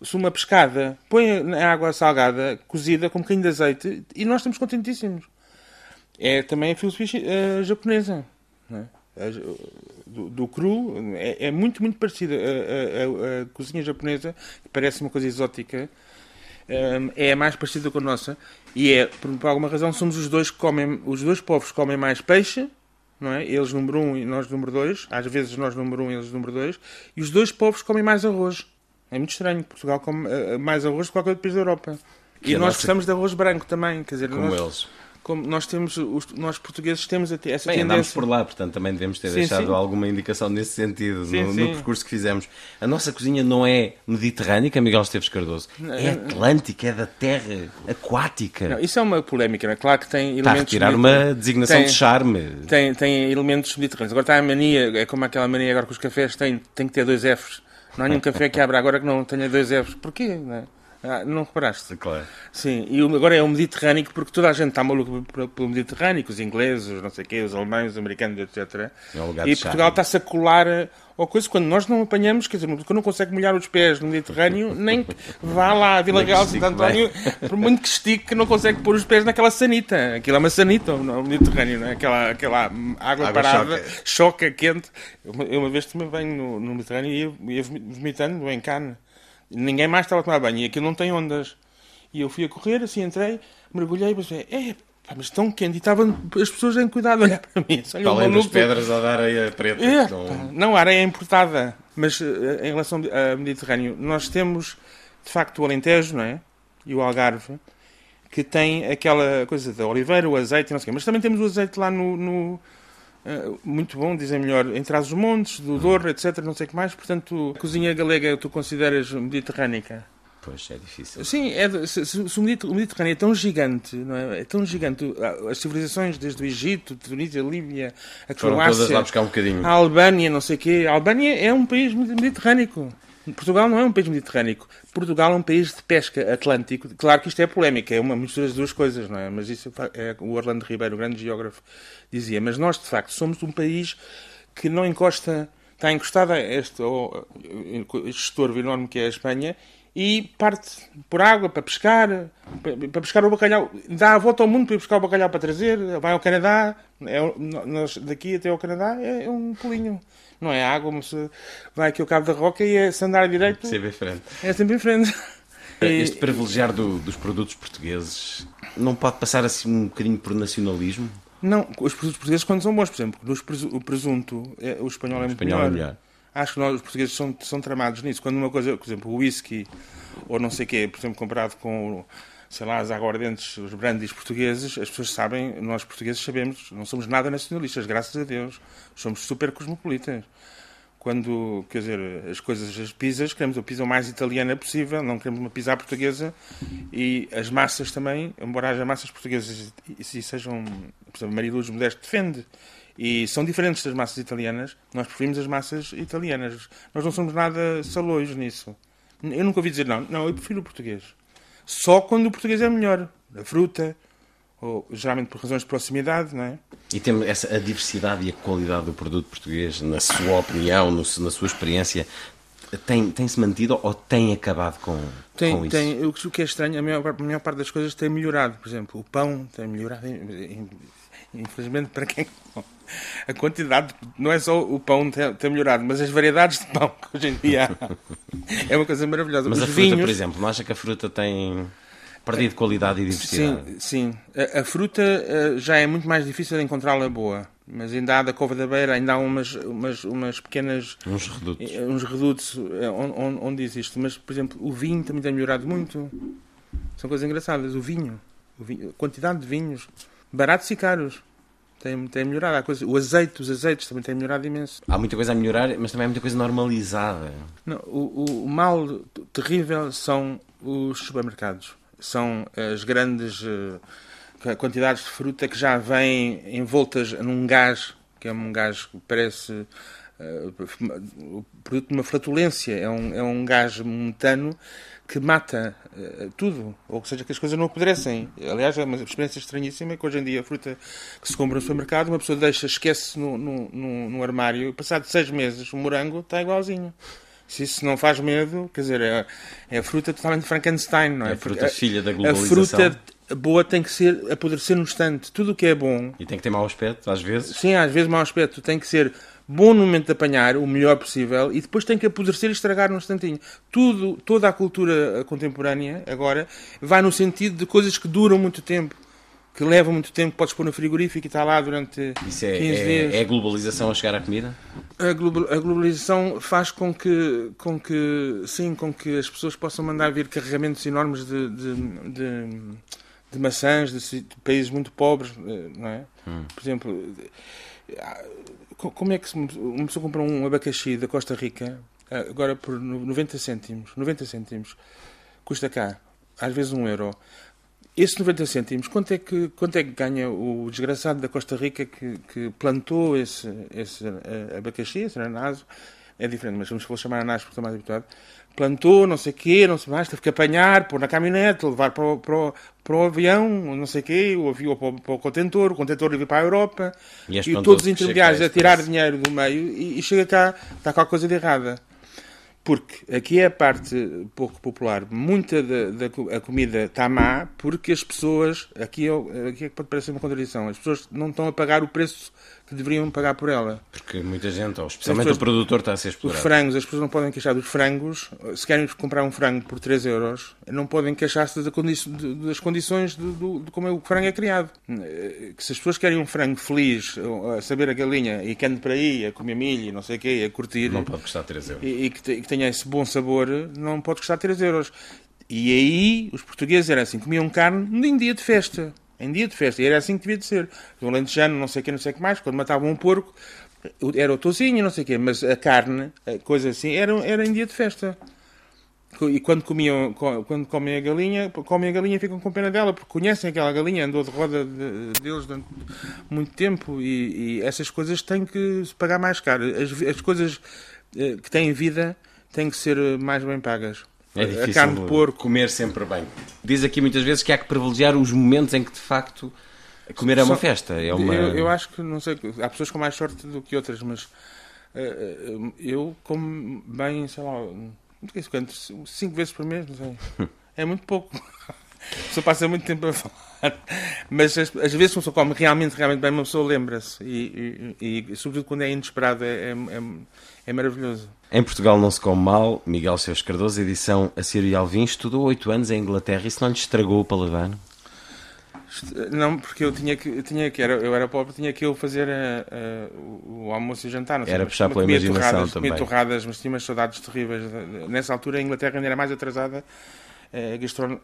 Se uma pescada, põe na água salgada, cozida, com um bocadinho de azeite, e nós estamos contentíssimos. É também a filosofia eh, japonesa. é? Do, do cru é, é muito, muito parecida. A, a- a- cozinha japonesa, que parece uma coisa exótica, hum, é a mais parecida com a nossa. E é, por, por alguma razão, somos os dois que comem, os dois povos que comem mais peixe, não é? Eles número um e nós número dois. Às vezes nós número um e eles número dois. E os dois povos comem mais arroz. É muito estranho. Portugal come eh, mais arroz do que qualquer outro país da Europa. Que E a nós nossa- gostamos de arroz branco também. Quer dizer, Como nós, eles. Como nós temos, os, nós portugueses temos até essa Bem, andámos tendência. por lá, portanto também devemos ter Sim, deixado sim. alguma indicação nesse sentido Sim, no, no percurso que fizemos. A nossa cozinha não é mediterrânica, Miguel Esteves Cardoso. É atlântica, é da terra aquática. Não, isso é uma polémica, não é? Claro que tem Está a elementos. retirar uma designação tem, de charme. Tem, tem elementos mediterrâneos. Agora está a mania, é como aquela mania agora que os cafés têm, tem que ter dois Fs. Não há nenhum café que abra agora que não tenha dois Fs. Porquê? Não, é? Ah, não reparaste? Claro. Sim, e o- agora é o Mediterrâneo, porque toda a gente está maluco pelo- Mediterrâneo, os ingleses, os não sei o quê, os alemães, os americanos, etc. É um lugar e Portugal está-se a colar eh, ao coisa quando nós não apanhamos, quer dizer, quando não consegue molhar os pés no Mediterrâneo, *laughs* nem que vá lá à Vila que Real Santo António, por muito que estique, não consegue pôr os pés naquela sanita. Aquilo é uma sanita, no Mediterrâneo, não é? Aquela, aquela água, Água parada, choca. choca, quente. Eu uma, eu uma vez também venho no, no Mediterrâneo e ia, ia vomitando em Cannes. Ninguém mais estava a tomar banho e aquilo não tem ondas. E eu fui a correr, assim entrei, mergulhei e pensei, é, pá, mas tão quente. E estavam as pessoas em cuidado a olhar para mim. Olha, além das pedras a dar areia preta. É, que não- pá, não, a areia é importada. Mas eh, em relação ao Mediterrâneo, nós temos, de facto, o Alentejo, não é? E o Algarve, que tem aquela coisa da oliveira, o azeite, e não sei o quê. Mas também temos o azeite lá no... no, muito bom, dizem melhor, em trás dos montes, do Douro, etc, não sei o que mais. Portanto, a cozinha galega tu consideras mediterrânica? Pois, é difícil. Sim, é se, se- o Mediter- o Mediterrâneo é tão gigante, não é? É tão gigante. As civilizações desde o Egito, Tunísia, Líbia, a Croácia, um a Albânia, não sei o quê. A Albânia é um país medi- mediterrâneo. Portugal não é um país mediterrâneo. Portugal é um país de pesca atlântico. Claro que isto é polémica, é uma mistura das duas coisas, não é? Mas isso é o Orlando Ribeiro, o grande geógrafo, dizia. Mas nós, de facto, somos um país que não encosta, está encostado a este, ao- este estorvo enorme que é a Espanha e parte por água para pescar, para pescar o bacalhau. Dá a volta ao mundo para ir buscar o bacalhau para trazer, vai ao Canadá, é, nós, daqui até ao Canadá é, é um pulinho. Não é água, mas eh, vai aqui ao Cabo da Roca e é, se andar direito Sempre em frente. é sempre em frente. E- Este privilegiar do- dos produtos portugueses não pode passar assim um bocadinho por nacionalismo? Não, os produtos portugueses quando são bons, por exemplo, o presunto, é- o espanhol é muito espanhol é melhor. Acho que nós, os portugueses, são, são tramados nisso. Quando uma coisa, por exemplo, o whisky, ou não sei o quê, por exemplo, comparado com, sei lá, as aguardentes, os brandies portugueses, as pessoas sabem, nós portugueses sabemos, não somos nada nacionalistas, graças a Deus. Somos super cosmopolitas. Quando, quer dizer, as coisas, as pizzas, queremos a pizza mais italiana possível, não queremos uma pizza portuguesa. E as massas também, embora haja massas portuguesas e, e sejam, por exemplo, Maria Luz Modesto defende, e são diferentes das massas italianas, nós preferimos as massas italianas. Nós não somos nada salões nisso. Eu nunca ouvi dizer não, não, eu prefiro o português. Só quando o português é melhor. A fruta, ou geralmente por razões de proximidade, não é? E tem essa a diversidade e a qualidade do produto português, na sua opinião, no- na sua experiência, tem- tem-se mantido ou tem acabado com, Tem, com isso? tem, o que- o que é estranho, a maior, a maior parte das coisas tem melhorado. Por exemplo, o pão tem melhorado. in- in- Infelizmente, para quem. A quantidade. Não é só o pão tem melhorado, mas as variedades de pão que hoje em dia há. *laughs* É uma coisa maravilhosa. Mas Os a fruta, vinhos, por exemplo, não acha que a fruta tem perdido qualidade e diversidade? Sim, sim. A, a fruta eh, já é muito mais difícil de encontrá-la boa. Mas ainda há da Cova da Beira, ainda há umas, umas, umas pequenas. Uns redutos. eh, uns redutos eh, on- on- onde, existe. Mas, por exemplo, o vinho também tem melhorado muito. São coisas engraçadas. O vinho, o vinho- a quantidade de vinhos, baratos e caros, tem, tem melhorado. Há coisa, o azeite, os azeites também têm melhorado imenso. Há muita coisa a melhorar, mas também há muita coisa normalizada. Não, o, o- mal terrível são os supermercados. São as grandes eh, quantidades de fruta que já vêm envoltas num gás, que é um gás que parece eh, o produto de uma flatulência. É um, é um gás metano que mata eh, tudo, ou seja, que as coisas não apodrecem. Aliás, é uma experiência estranhíssima que hoje em dia a fruta que se compra no supermercado, uma pessoa deixa, esquece no, no, no, no armário, e passado seis meses o morango está igualzinho. Se isso não faz medo, quer dizer, é, é a fruta totalmente Frankenstein, não é? É a fruta filha da A globalização. fruta boa tem que ser apodrecer no instante. Tudo o que é bom, E tem que ter mau aspecto, às vezes. sim, às vezes mau aspecto, tem que ser bom no momento de apanhar, o melhor possível, e depois tem que apodrecer e estragar num instantinho. Tudo, toda a cultura contemporânea, agora, vai no sentido de coisas que duram muito tempo, que levam muito tempo, podes pôr no frigorífico e está lá durante Isso é, 15 dias. é, é a globalização a chegar à comida? A, globa- a globalização faz com que, com que, sim, com que as pessoas possam mandar vir carregamentos enormes de, de, de, de maçãs de, de países muito pobres, eh, não é? Por exemplo, eh, como é que se- uma pessoa compra um abacaxi da Costa Rica eh, agora por no- 90 cêntimos, 90 cêntimos, custa cá, às vezes um euro. Esses 90 cêntimos, quanto é que, quanto é que ganha o desgraçado da Costa Rica que, que plantou esse, esse eh, abacaxi, esse ananaso? É diferente, mas vamos chamar ananás porque estou mais habituado. Plantou, não sei o quê, não sei mais, teve que apanhar, pôr na caminhonete, levar para o, para o, para o avião, não sei o quê, o avião para o, para o contentor, o contentor ir para a Europa, E e, todos os intermediários a tirar dinheiro do meio e, e chega cá, está qualquer coisa de errada. Porque aqui é a parte pouco popular. Muita da, da comida está má porque as pessoas. Aqui, é- aqui é que pode parecer uma contradição. As pessoas não estão a pagar o preço que deveriam pagar por ela. Porque muita gente, ou especialmente pessoas- o produtor, está a ser Os explorado. frangos, as pessoas não podem queixar dos frangos. Se querem comprar um frango por 3 euros, não podem queixar-se das, condi de- das condições de, do- de como é o frango é criado. Eh, Que se as pessoas querem um frango feliz, a saber a galinha e que ande para aí, a comer milho e não sei o quê, a curtir Não pode custar 3 euros. e, e que, te- que tenha esse bom sabor, não pode custar 3 euros. E aí os portugueses eram assim, comiam carne em dia de festa. Em dia de festa. E era assim que devia de ser. O alentejano, não sei o que, não sei o que mais, quando matavam um porco, era o tozinho, não sei o quê, mas a carne, coisa assim, era, era em dia de festa. E quando, comiam, quando comem a galinha, comem a galinha ficam com pena dela, porque conhecem aquela galinha, andou de roda de, deles durante muito tempo e, e, essas coisas têm que se pagar mais caro. As, as coisas eh, que têm vida têm que ser mais bem pagas. É difícil a carne de porco. comer sempre bem. Diz aqui muitas vezes que há que privilegiar os momentos em que de facto comer é uma Só, festa. É uma... Eu, eu, acho que, não sei, há pessoas com mais sorte do que outras, mas uh, eu como bem, sei lá, cinco vezes por mês, não sei. *laughs* É muito pouco. A pessoa passa muito tempo a falar. Mas às, vezes, uma pessoa come realmente, realmente bem, uma pessoa lembra-se. E, e, e, sobretudo, quando é inesperado, é, é, é, maravilhoso. Em Portugal não se come mal. Miguel Seus Cardoso, edição A Ciro e Alvim, estudou oito anos em Inglaterra. Isso não lhe estragou o paladar? Não, porque eu tinha que, eu tinha que era, eu era pobre, tinha que eu fazer a, eh, a, eh, o, almoço e o jantar. Não sei, era puxar pela imaginação torradas, também. Comia torradas, mas tinha umas saudades terríveis. Nessa altura a Inglaterra ainda era mais atrasada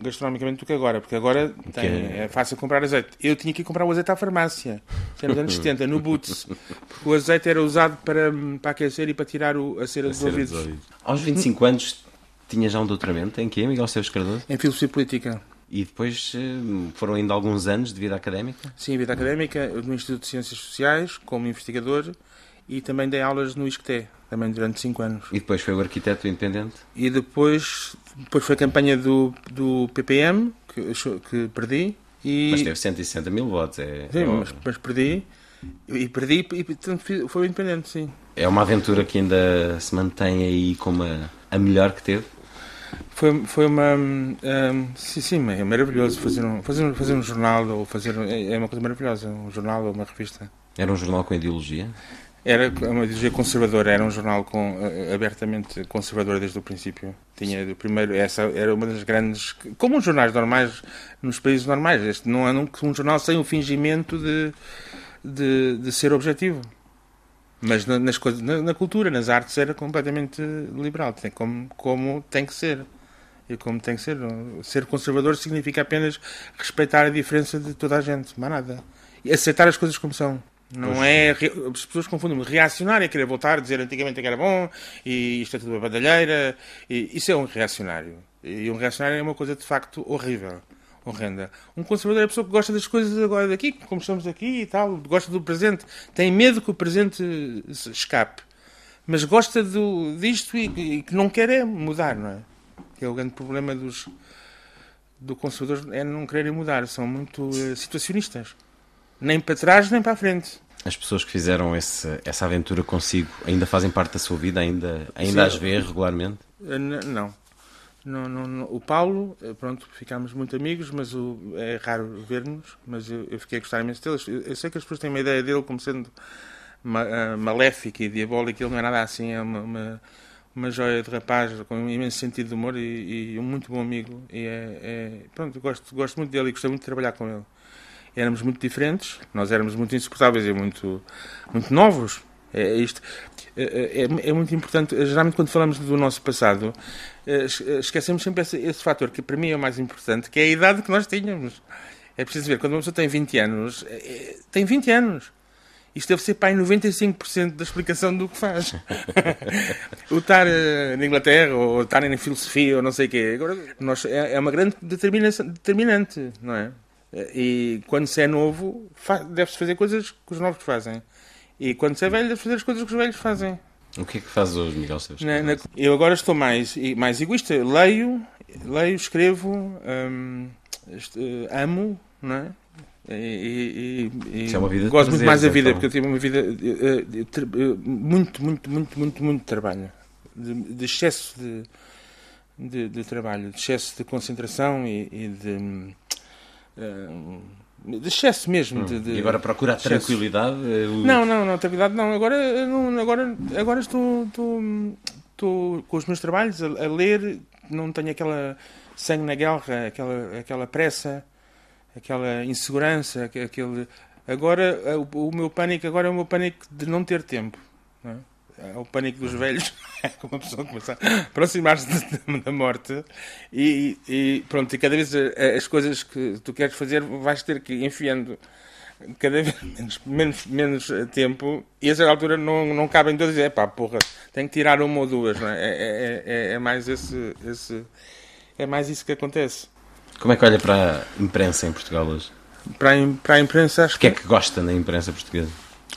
gastronomicamente do que agora, porque agora tem, é fácil comprar azeite. Eu tinha que ir comprar o azeite à farmácia, nos anos *laughs* 70, no Boots, porque o azeite era usado para, para aquecer e para tirar o, a cera, a dos, cera ouvidos. dos ouvidos. Aos 25 anos tinha já um doutoramento em quê, Miguel Seus Cardoso? Em Filosofia Política. E depois eh, foram ainda alguns anos de vida académica? Sim, vida académica no Instituto de Ciências Sociais, como investigador, e também dei aulas no ISCTE, também durante 5 anos. E depois foi o arquiteto independente? E depois, depois foi a campanha do, do PPM, que, que perdi. E... Mas teve 160 mil votos. É, sim, é mas, mas, perdi. E perdi e portanto, foi independente, sim. É uma aventura que ainda se mantém aí como a, a melhor que teve? Foi, foi uma. Um, sim, sim, é maravilhoso fazer um, fazer, fazer um jornal ou fazer. É, é uma coisa maravilhosa, um jornal ou uma revista. Era um jornal com ideologia? Era uma ideologia conservadora, era um jornal com, eh, abertamente conservador desde o princípio. Tinha do primeiro, essa era uma das grandes, como os jornais normais nos países normais. Este não é um, um jornal sem o fingimento de, de, de ser objetivo. Mas na, nas coisas, na, na, cultura, nas artes, era completamente liberal, tem, como, como tem que ser. E como tem que ser. Ser conservador significa apenas respeitar a diferença de toda a gente, mais nada. E aceitar as coisas como são. Não é. As pessoas confundem reacionário, é querer voltar a dizer antigamente que era bom e isto é tudo uma badalheira. E, isso é um reacionário. E um reacionário é uma coisa de facto horrível horrenda. Um conservador é a pessoa que gosta das coisas agora daqui, como estamos aqui e tal, gosta do presente, tem medo que o presente escape, mas gosta do, disto e, e que não quer é mudar, não é? Que é o grande problema dos do conservador é não quererem mudar, são muito uh, situacionistas. Nem para trás, nem para a frente. As pessoas que fizeram esse, essa aventura consigo ainda fazem parte da sua vida? Ainda, ainda as vê regularmente? Uh, não. Não, não, não, O Paulo, eh, pronto, ficámos muito amigos, mas o, é raro ver-nos, mas eu, eu, fiquei a gostar imenso dele. Eu, eu, sei que as pessoas têm uma ideia dele como sendo ma, uh, maléfico e diabólico, ele não é nada assim, é uma, uma, uma joia de rapaz com um imenso sentido de humor e, e um muito bom amigo. E é, é, pronto, gosto, gosto muito dele e gostei muito de trabalhar com ele. Éramos muito diferentes, nós éramos muito insuportáveis e muito, muito novos, é, isto. É, é, é, é, muito importante, geralmente quando falamos do nosso passado, é, esquecemos sempre esse, esse fator que para mim é o mais importante, que é a idade que nós tínhamos. É preciso ver, quando uma pessoa tem 20 anos, é, tem 20 anos. Isto deve ser para 95% da explicação do que faz. *laughs* o estar uh, na Inglaterra, ou estar na filosofia, ou não sei o quê. Agora, nós, é, é uma grande determinante, não é? E quando se é novo, deve-se fazer coisas que os novos fazem. E quando você é velho, deve fazer as coisas que os velhos fazem. O que é que faz hoje, Miguel eu agora estou mais, mais egoísta. Leio, leio, escrevo, hum, amo, não é? E, e, e é uma vida gosto muito mais da vida, então. porque eu tive uma vida uh, uh, muito, muito, muito, muito, muito trabalho. De, de excesso de, de, de, trabalho, de excesso de concentração e, e de. De excesso mesmo. Hum. De, de, e agora procura a tranquilidade? Eh, o... Não, não, não, tranquilidade não. Agora, não, agora, agora estou, estou, estou com os meus trabalhos a, a, ler, não tenho aquela sangue na guerra, aquela, aquela pressa, aquela insegurança, aquele... Agora, o, o meu pânico agora é o meu pânico de não ter tempo. Não é? É o pânico dos velhos, *laughs* é como a pessoa começa a aproximar-se da morte e, e, pronto, e cada vez as coisas que tu queres fazer vais ter que ir enfiando cada vez *laughs* menos, menos, menos tempo e a certa altura não, não cabem todas e dizer, pá, porra, tenho que tirar uma ou duas, não é? É, é, é, é mais esse, esse, é mais isso que acontece. Como é que olha para a imprensa em Portugal hoje? Para a, para a imprensa, acho O que é que gosta na imprensa portuguesa?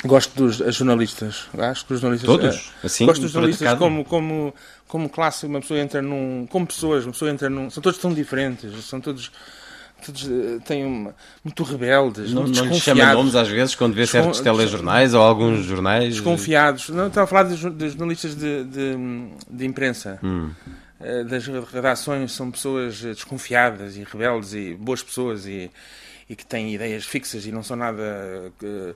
Gosto dos as jornalistas. Acho que os jornalistas. Todos? eh, Assim, gosto dos jornalistas como, como, como classe, uma pessoa entra num. Como pessoas, uma pessoa entra num. São todos tão diferentes, são todos. todos eh, têm uma, muito rebeldes, Não, muito não lhe chama nomes às vezes quando vê certos telejornais ou alguns jornais? Desconfiados. Não, estava a falar dos, dos jornalistas de, de, de imprensa. Hum. Eh, Das redações são pessoas eh, desconfiadas e rebeldes e boas pessoas e, e que têm ideias fixas e não são nada eh,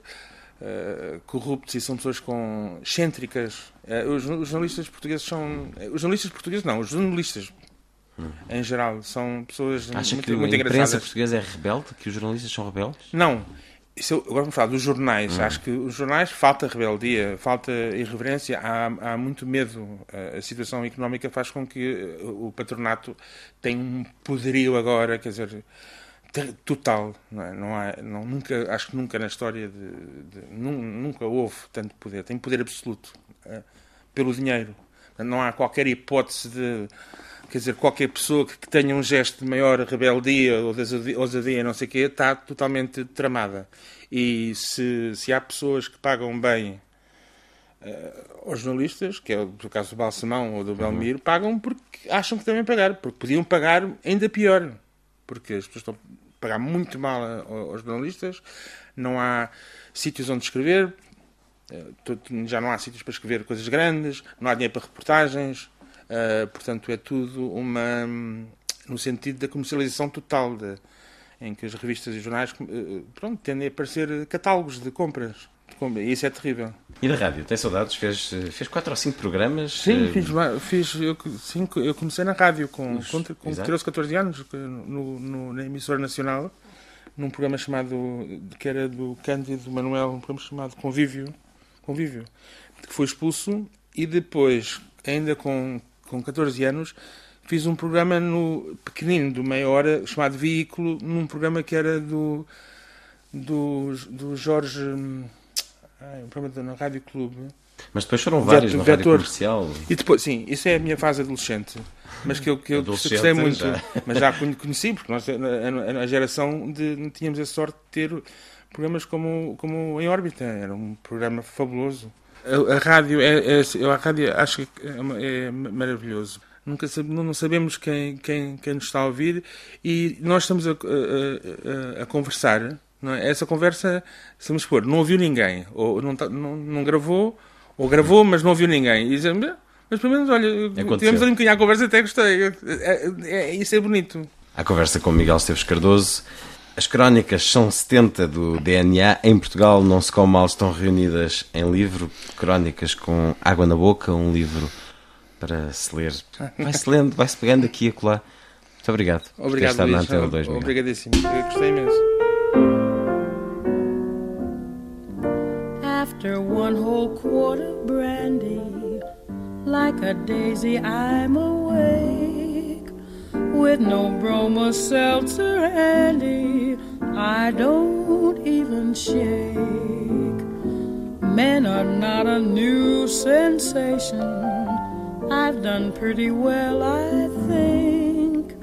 eh, corruptos e são pessoas com excêntricas. Eh, os, os jornalistas portugueses são. eh, Os jornalistas portugueses não, os jornalistas em geral são pessoas. Acha muito, que muito a imprensa portuguesa é rebelde? Que os jornalistas são rebeldes? Não. Isso agora vamos falar dos jornais. Hum. Acho que os jornais falta rebeldia, falta irreverência, há, há muito medo. A situação económica faz com que o patronato tenha um poderio agora, quer dizer, total. Não é? Não há, não, nunca, acho que nunca na história de, de- nun- nunca houve tanto poder. Tem poder absoluto eh, pelo dinheiro. Não há qualquer hipótese de quer dizer, qualquer pessoa que, que tenha um gesto de maior rebeldia ou de ousadia- não sei o quê, está totalmente tramada. E se, se há pessoas que pagam bem eh, aos jornalistas, que é o caso do Balsamão ou do Belmiro, pagam porque acham que devem pagar, porque podiam pagar ainda pior. Porque as pessoas estão a pagar muito mal aos jornalistas, não há sítios onde escrever, eh, já não há sítios para escrever coisas grandes, não há dinheiro para reportagens, eh, portanto é tudo uma no sentido da comercialização total, de, em que as revistas e jornais eh, pronto, tendem a aparecer catálogos de compras. Isso é terrível. E da rádio? Tem saudades? Fez, fez quatro ou cinco programas? Sim, eh, fiz, fiz eu, sim, eu comecei na rádio com, Os- com, com exato. 13, 14 anos, no, no- na emissora nacional, num programa chamado, que era do Cândido Manuel, um programa chamado Convívio, Convívio que foi expulso, e depois, ainda com, com 14 anos, fiz um programa no pequenino, de meia hora, chamado Veículo, num programa que era do, do, do Jorge, hum, ai, um programa na Rádio Clube, Mas depois foram vários Vetor- na rádio comercial. e depois, sim, isso é a minha fase adolescente. Mas que eu, que eu gostei muito. já. Mas já conhe- conheci, porque nós, a, a- a geração de, tínhamos a sorte de ter programas como, como Em Órbita. Era um programa fabuloso. A, a rádio, é, é- a rádio acho que é, é maravilhoso. Nunca não não sabemos quem, quem, quem nos está a ouvir e nós estamos a- a- a conversar. É? Essa conversa, se vamos supor, não ouviu ninguém, ou não, tá- não, não gravou, ou gravou, mas não ouviu ninguém. E dizem, "Bem, mas pelo menos, olha, Aconteceu. tivemos ali um bocadinho à conversa até gostei. É, é- é- isso é bonito. À conversa com Miguel Esteves Cardoso. As crónicas são 70 do DNA. Em Portugal não se come mal, estão reunidas em livro. Crónicas com água na boca, um livro para se ler. Vai-se lendo, vai-se pegando aqui e acolá. Muito obrigado. por ter Obrigado, estado na Luís. Antena 2, Miguel. Obrigadíssimo. Eu gostei imenso. After one whole quart of brandy, like a daisy, I'm awake. With no broma seltzer handy, I don't even shake. Men are not a new sensation. I've done pretty well, I think.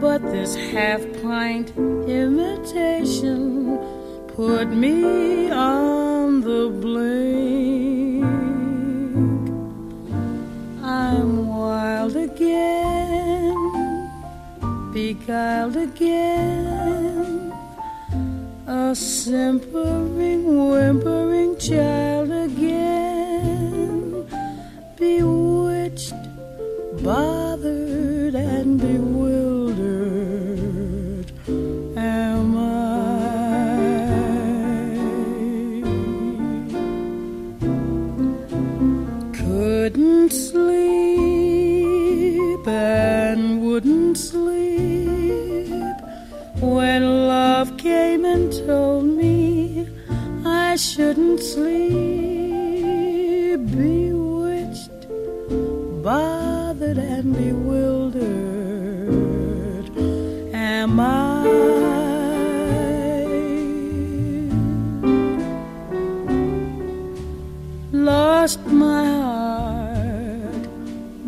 But this half pint imitation put me on the blink. I'm wild again, beguiled again, a simpering, whimpering child again, bewitched, bothered, and bewildered. wouldn't sleep and wouldn't sleep when love came and told me I shouldn't sleep. Bewitched, bothered, and bewildered, am I? lost my heart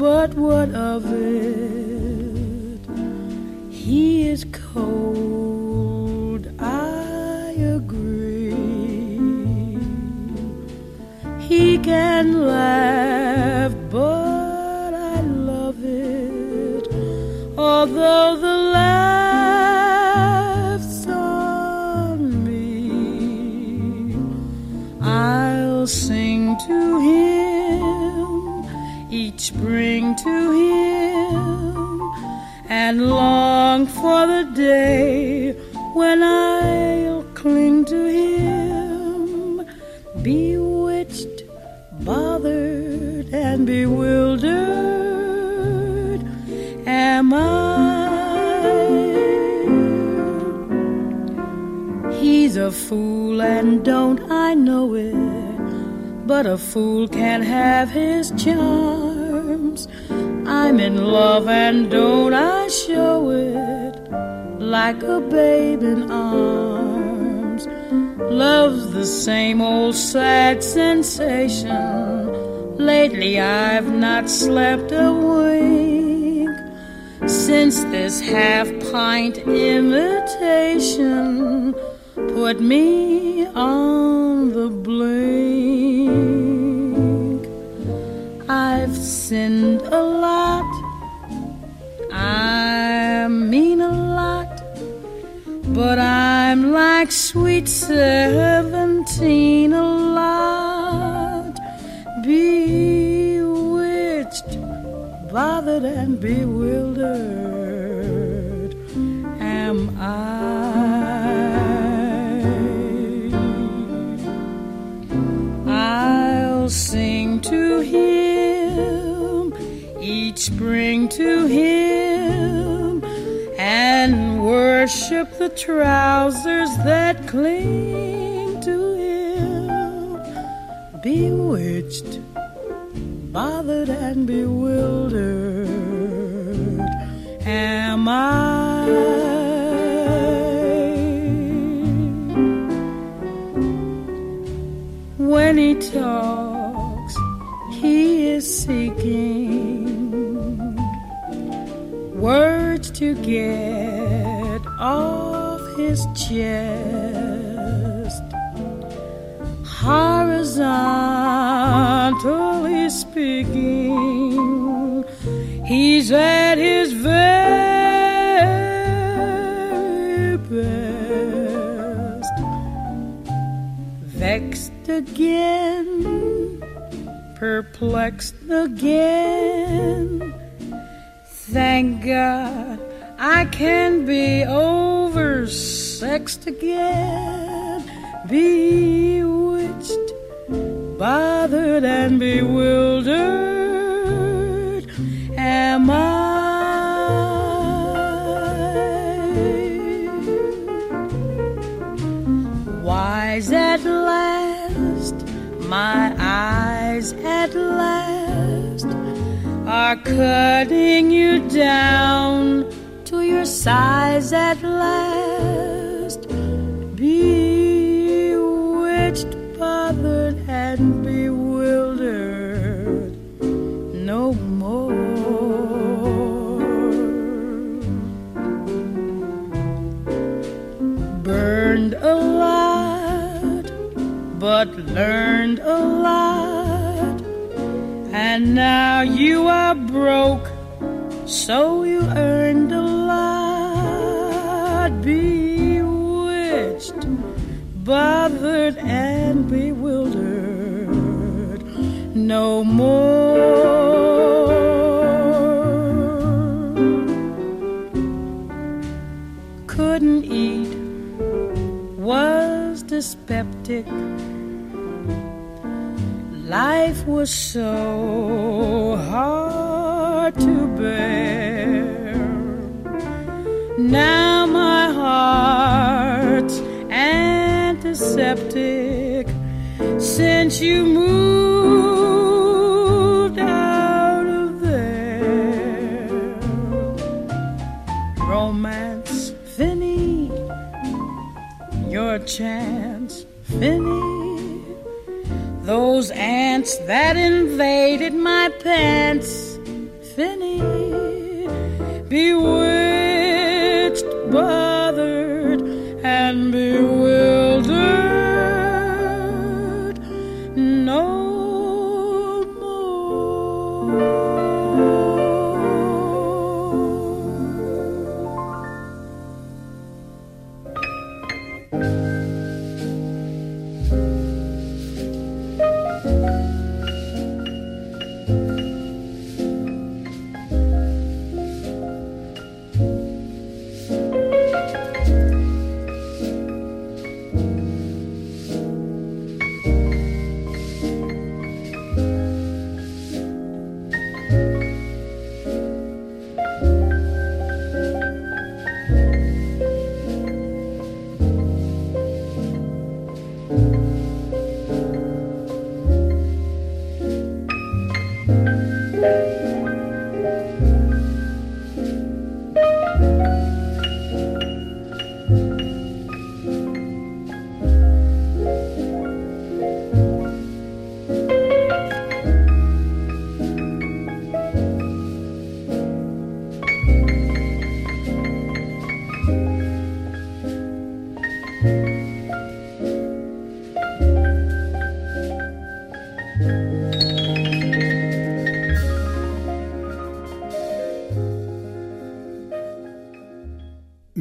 but what of it? He is cold, I agree. He can laugh, but I love it. Although the and don't I know it? But a fool can't have his charms. I'm in love and don't I show it like a babe in arms. Love's the same old sad sensation. Lately I've not slept a wink since this half pint imitation put me on the blink. I've sinned a lot. I mean a lot. But I'm like sweet seventeen a lot. Bewitched, bothered, and bewildered. Spring to him and worship the trousers that cling to him. Bewitched, bothered, and bewildered. Am I? When he talks, he is seeking words to get off his chest. Horizontally speaking, he's at his very best. Vexed again, perplexed again. Thank God I can be oversexed again, bewitched, bothered, and bewildered. Am I? Wise at last, my eyes at last are cutting you down to your size at last. Bewitched, bothered, and bewildered no more. Burned a lot, but learned a lot. And now you are broke, so you earned a lot. Bewitched, bothered, and bewildered no more. Couldn't eat, was dyspeptic. Life was so hard to bear. Now my heart's antiseptic since you moved out of there. Romance, Finny, your chance, Finny. Those ants that invaded my pants. Finny, bewitched, bothered,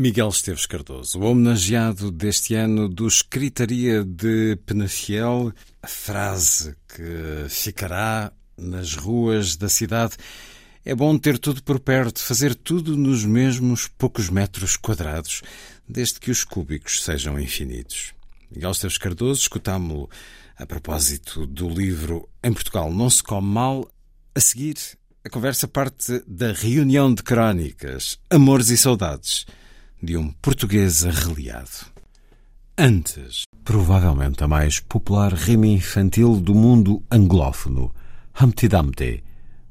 Miguel Esteves Cardoso, homenageado deste ano do Escritaria de Penafiel, a frase que ficará nas ruas da cidade. É bom ter tudo por perto, fazer tudo nos mesmos poucos metros quadrados, desde que os cúbicos sejam infinitos. Miguel Esteves Cardoso, escutámo-lo a propósito do livro Em Portugal Não Se Come Mal. A seguir, a conversa parte da reunião de crónicas Amores e Saudades de um português arreliado. Antes, provavelmente a mais popular rima infantil do mundo anglófono, Humpty Dumpty,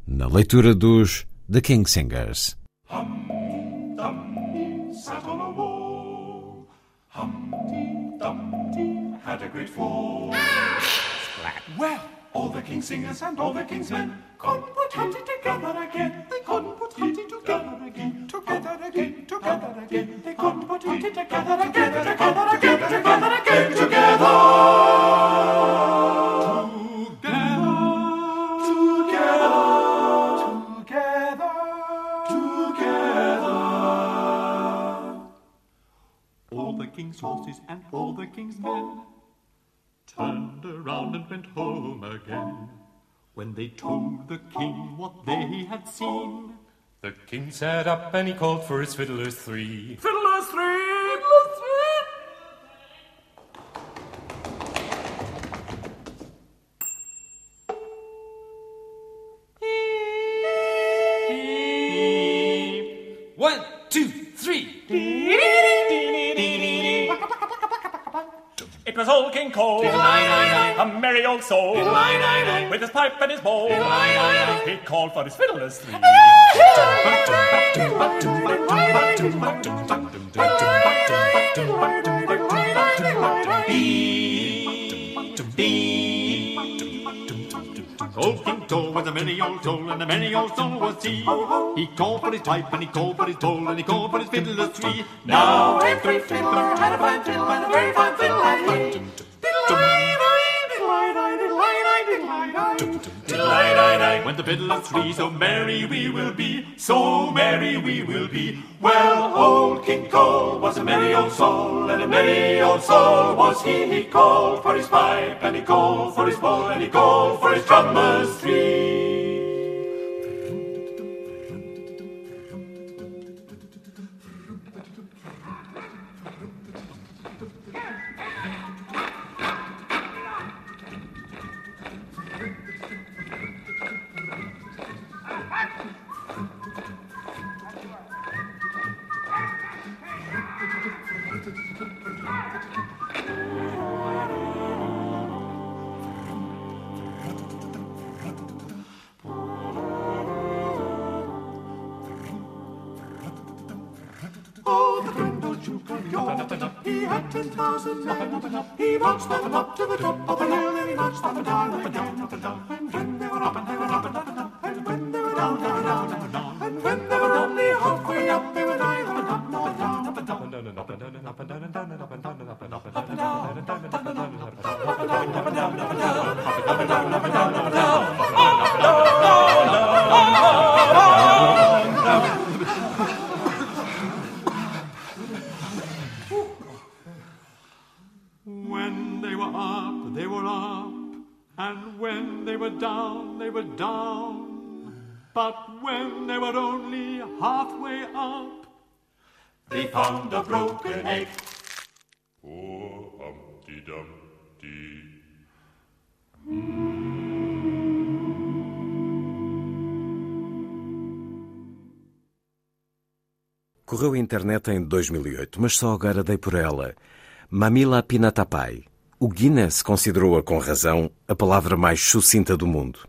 na leitura dos The King Singers. Hum, Dumpty sat on a wall. Humpty Dumpty had a great fall. Splat. Well, all the King Singers and all the King's men couldn't put Humpty together again. They couldn't put Humpty together again. Together again, together again. They couldn't put Humpty together again. Together, together, together again. Together. king's horses and all the king's men turned around and went home again. When they told the king what they had seen, the king sat up and he called for his fiddlers three. Fiddlers three! Old soul, with his pipe and his bowl. He called for his fiddlers three. Old King Cole was a merry old soul, and a merry old soul was he. He called for his pipe, and he called for his bowl, and he called for his fiddlers three. Now every fiddler had a fine fiddle, and a very fine fiddle had he. When the fiddlers three, so merry we will be, so merry we will be. Well, old King Cole was a merry old soul, and a merry old soul was he. He called for his pipe, and he called for his bowl, and he called for his drummers three. He they found a broken egg. Poor Humpty Dumpty. Correu a internet em 2008, mas só agora dei por ela. Mamila Pinatapai. O Guinness considerou-a com razão a palavra mais sucinta do mundo.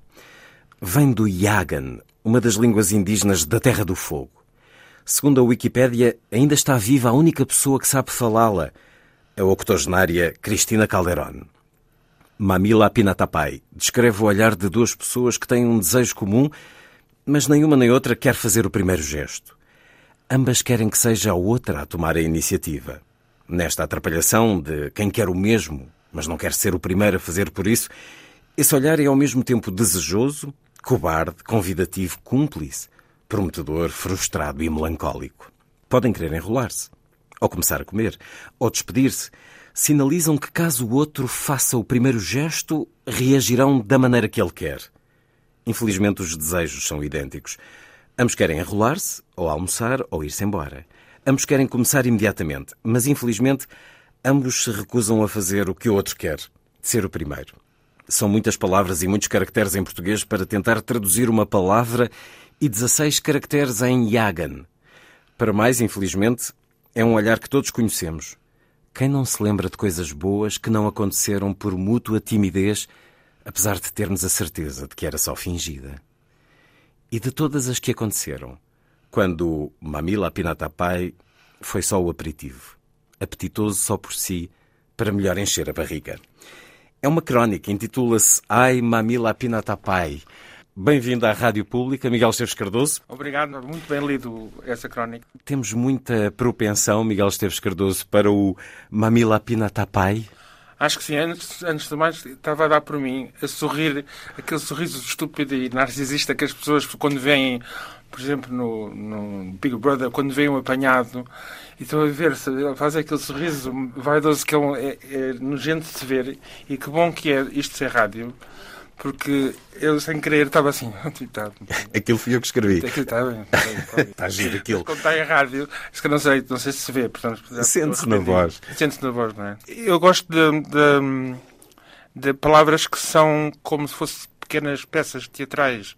Vem do Yagan, uma das línguas indígenas da Terra do Fogo. Segundo a Wikipédia, ainda está viva a única pessoa que sabe falá-la, a octogenária Cristina Calderón. Mamila Pinatapai descreve o olhar de duas pessoas que têm um desejo comum, mas nenhuma nem outra quer fazer o primeiro gesto. Ambas querem que seja a outra a tomar a iniciativa. Nesta atrapalhação de quem quer o mesmo, mas não quer ser o primeiro a fazer por isso, esse olhar é ao mesmo tempo desejoso, cobarde, convidativo, cúmplice, prometedor, frustrado e melancólico. Podem querer enrolar-se, ou começar a comer, ou despedir-se. Sinalizam que, caso o outro faça o primeiro gesto, reagirão da maneira que ele quer. Infelizmente, os desejos são idênticos. Ambos querem enrolar-se, ou almoçar, ou ir-se embora. Ambos querem começar imediatamente, mas infelizmente ambos se recusam a fazer o que o outro quer, ser o primeiro. São muitas palavras e muitos caracteres em português para tentar traduzir uma palavra e 16 caracteres em Yagan. Para mais, infelizmente, é um olhar que todos conhecemos. Quem não se lembra de coisas boas que não aconteceram por mútua timidez, apesar de termos a certeza de que era só fingida? E de todas as que aconteceram, quando Mamila Pinatapai foi só o aperitivo, apetitoso só por si, para melhor encher a barriga. É uma crónica, intitula-se Ai Mamila Pinatapai. Bem-vindo à Rádio Pública, Miguel Esteves Cardoso. Obrigado, muito bem lido essa crónica. Temos muita propensão, Miguel Esteves Cardoso, para o Mamila Pinatapai. Acho que sim. Antes, antes de mais, estava a dar por mim a sorrir, aquele sorriso estúpido e narcisista que as pessoas, quando veem, por exemplo, no, no Big Brother, quando veem um apanhado e estão a ver, faz aquele sorriso vaidoso que é, é, é nojento de se ver. E que bom que é isto ser rádio porque eu, sem querer, estava assim. *laughs* Tá, aquilo fui eu que escrevi. Aquilo está bem. Está, giro aquilo. Quando está em rádio, acho que não sei, não sei se se vê. Portanto, Sente-se na voz. Sente-se na voz, não é? Eu gosto de, de, de, palavras que são como se fossem pequenas peças teatrais.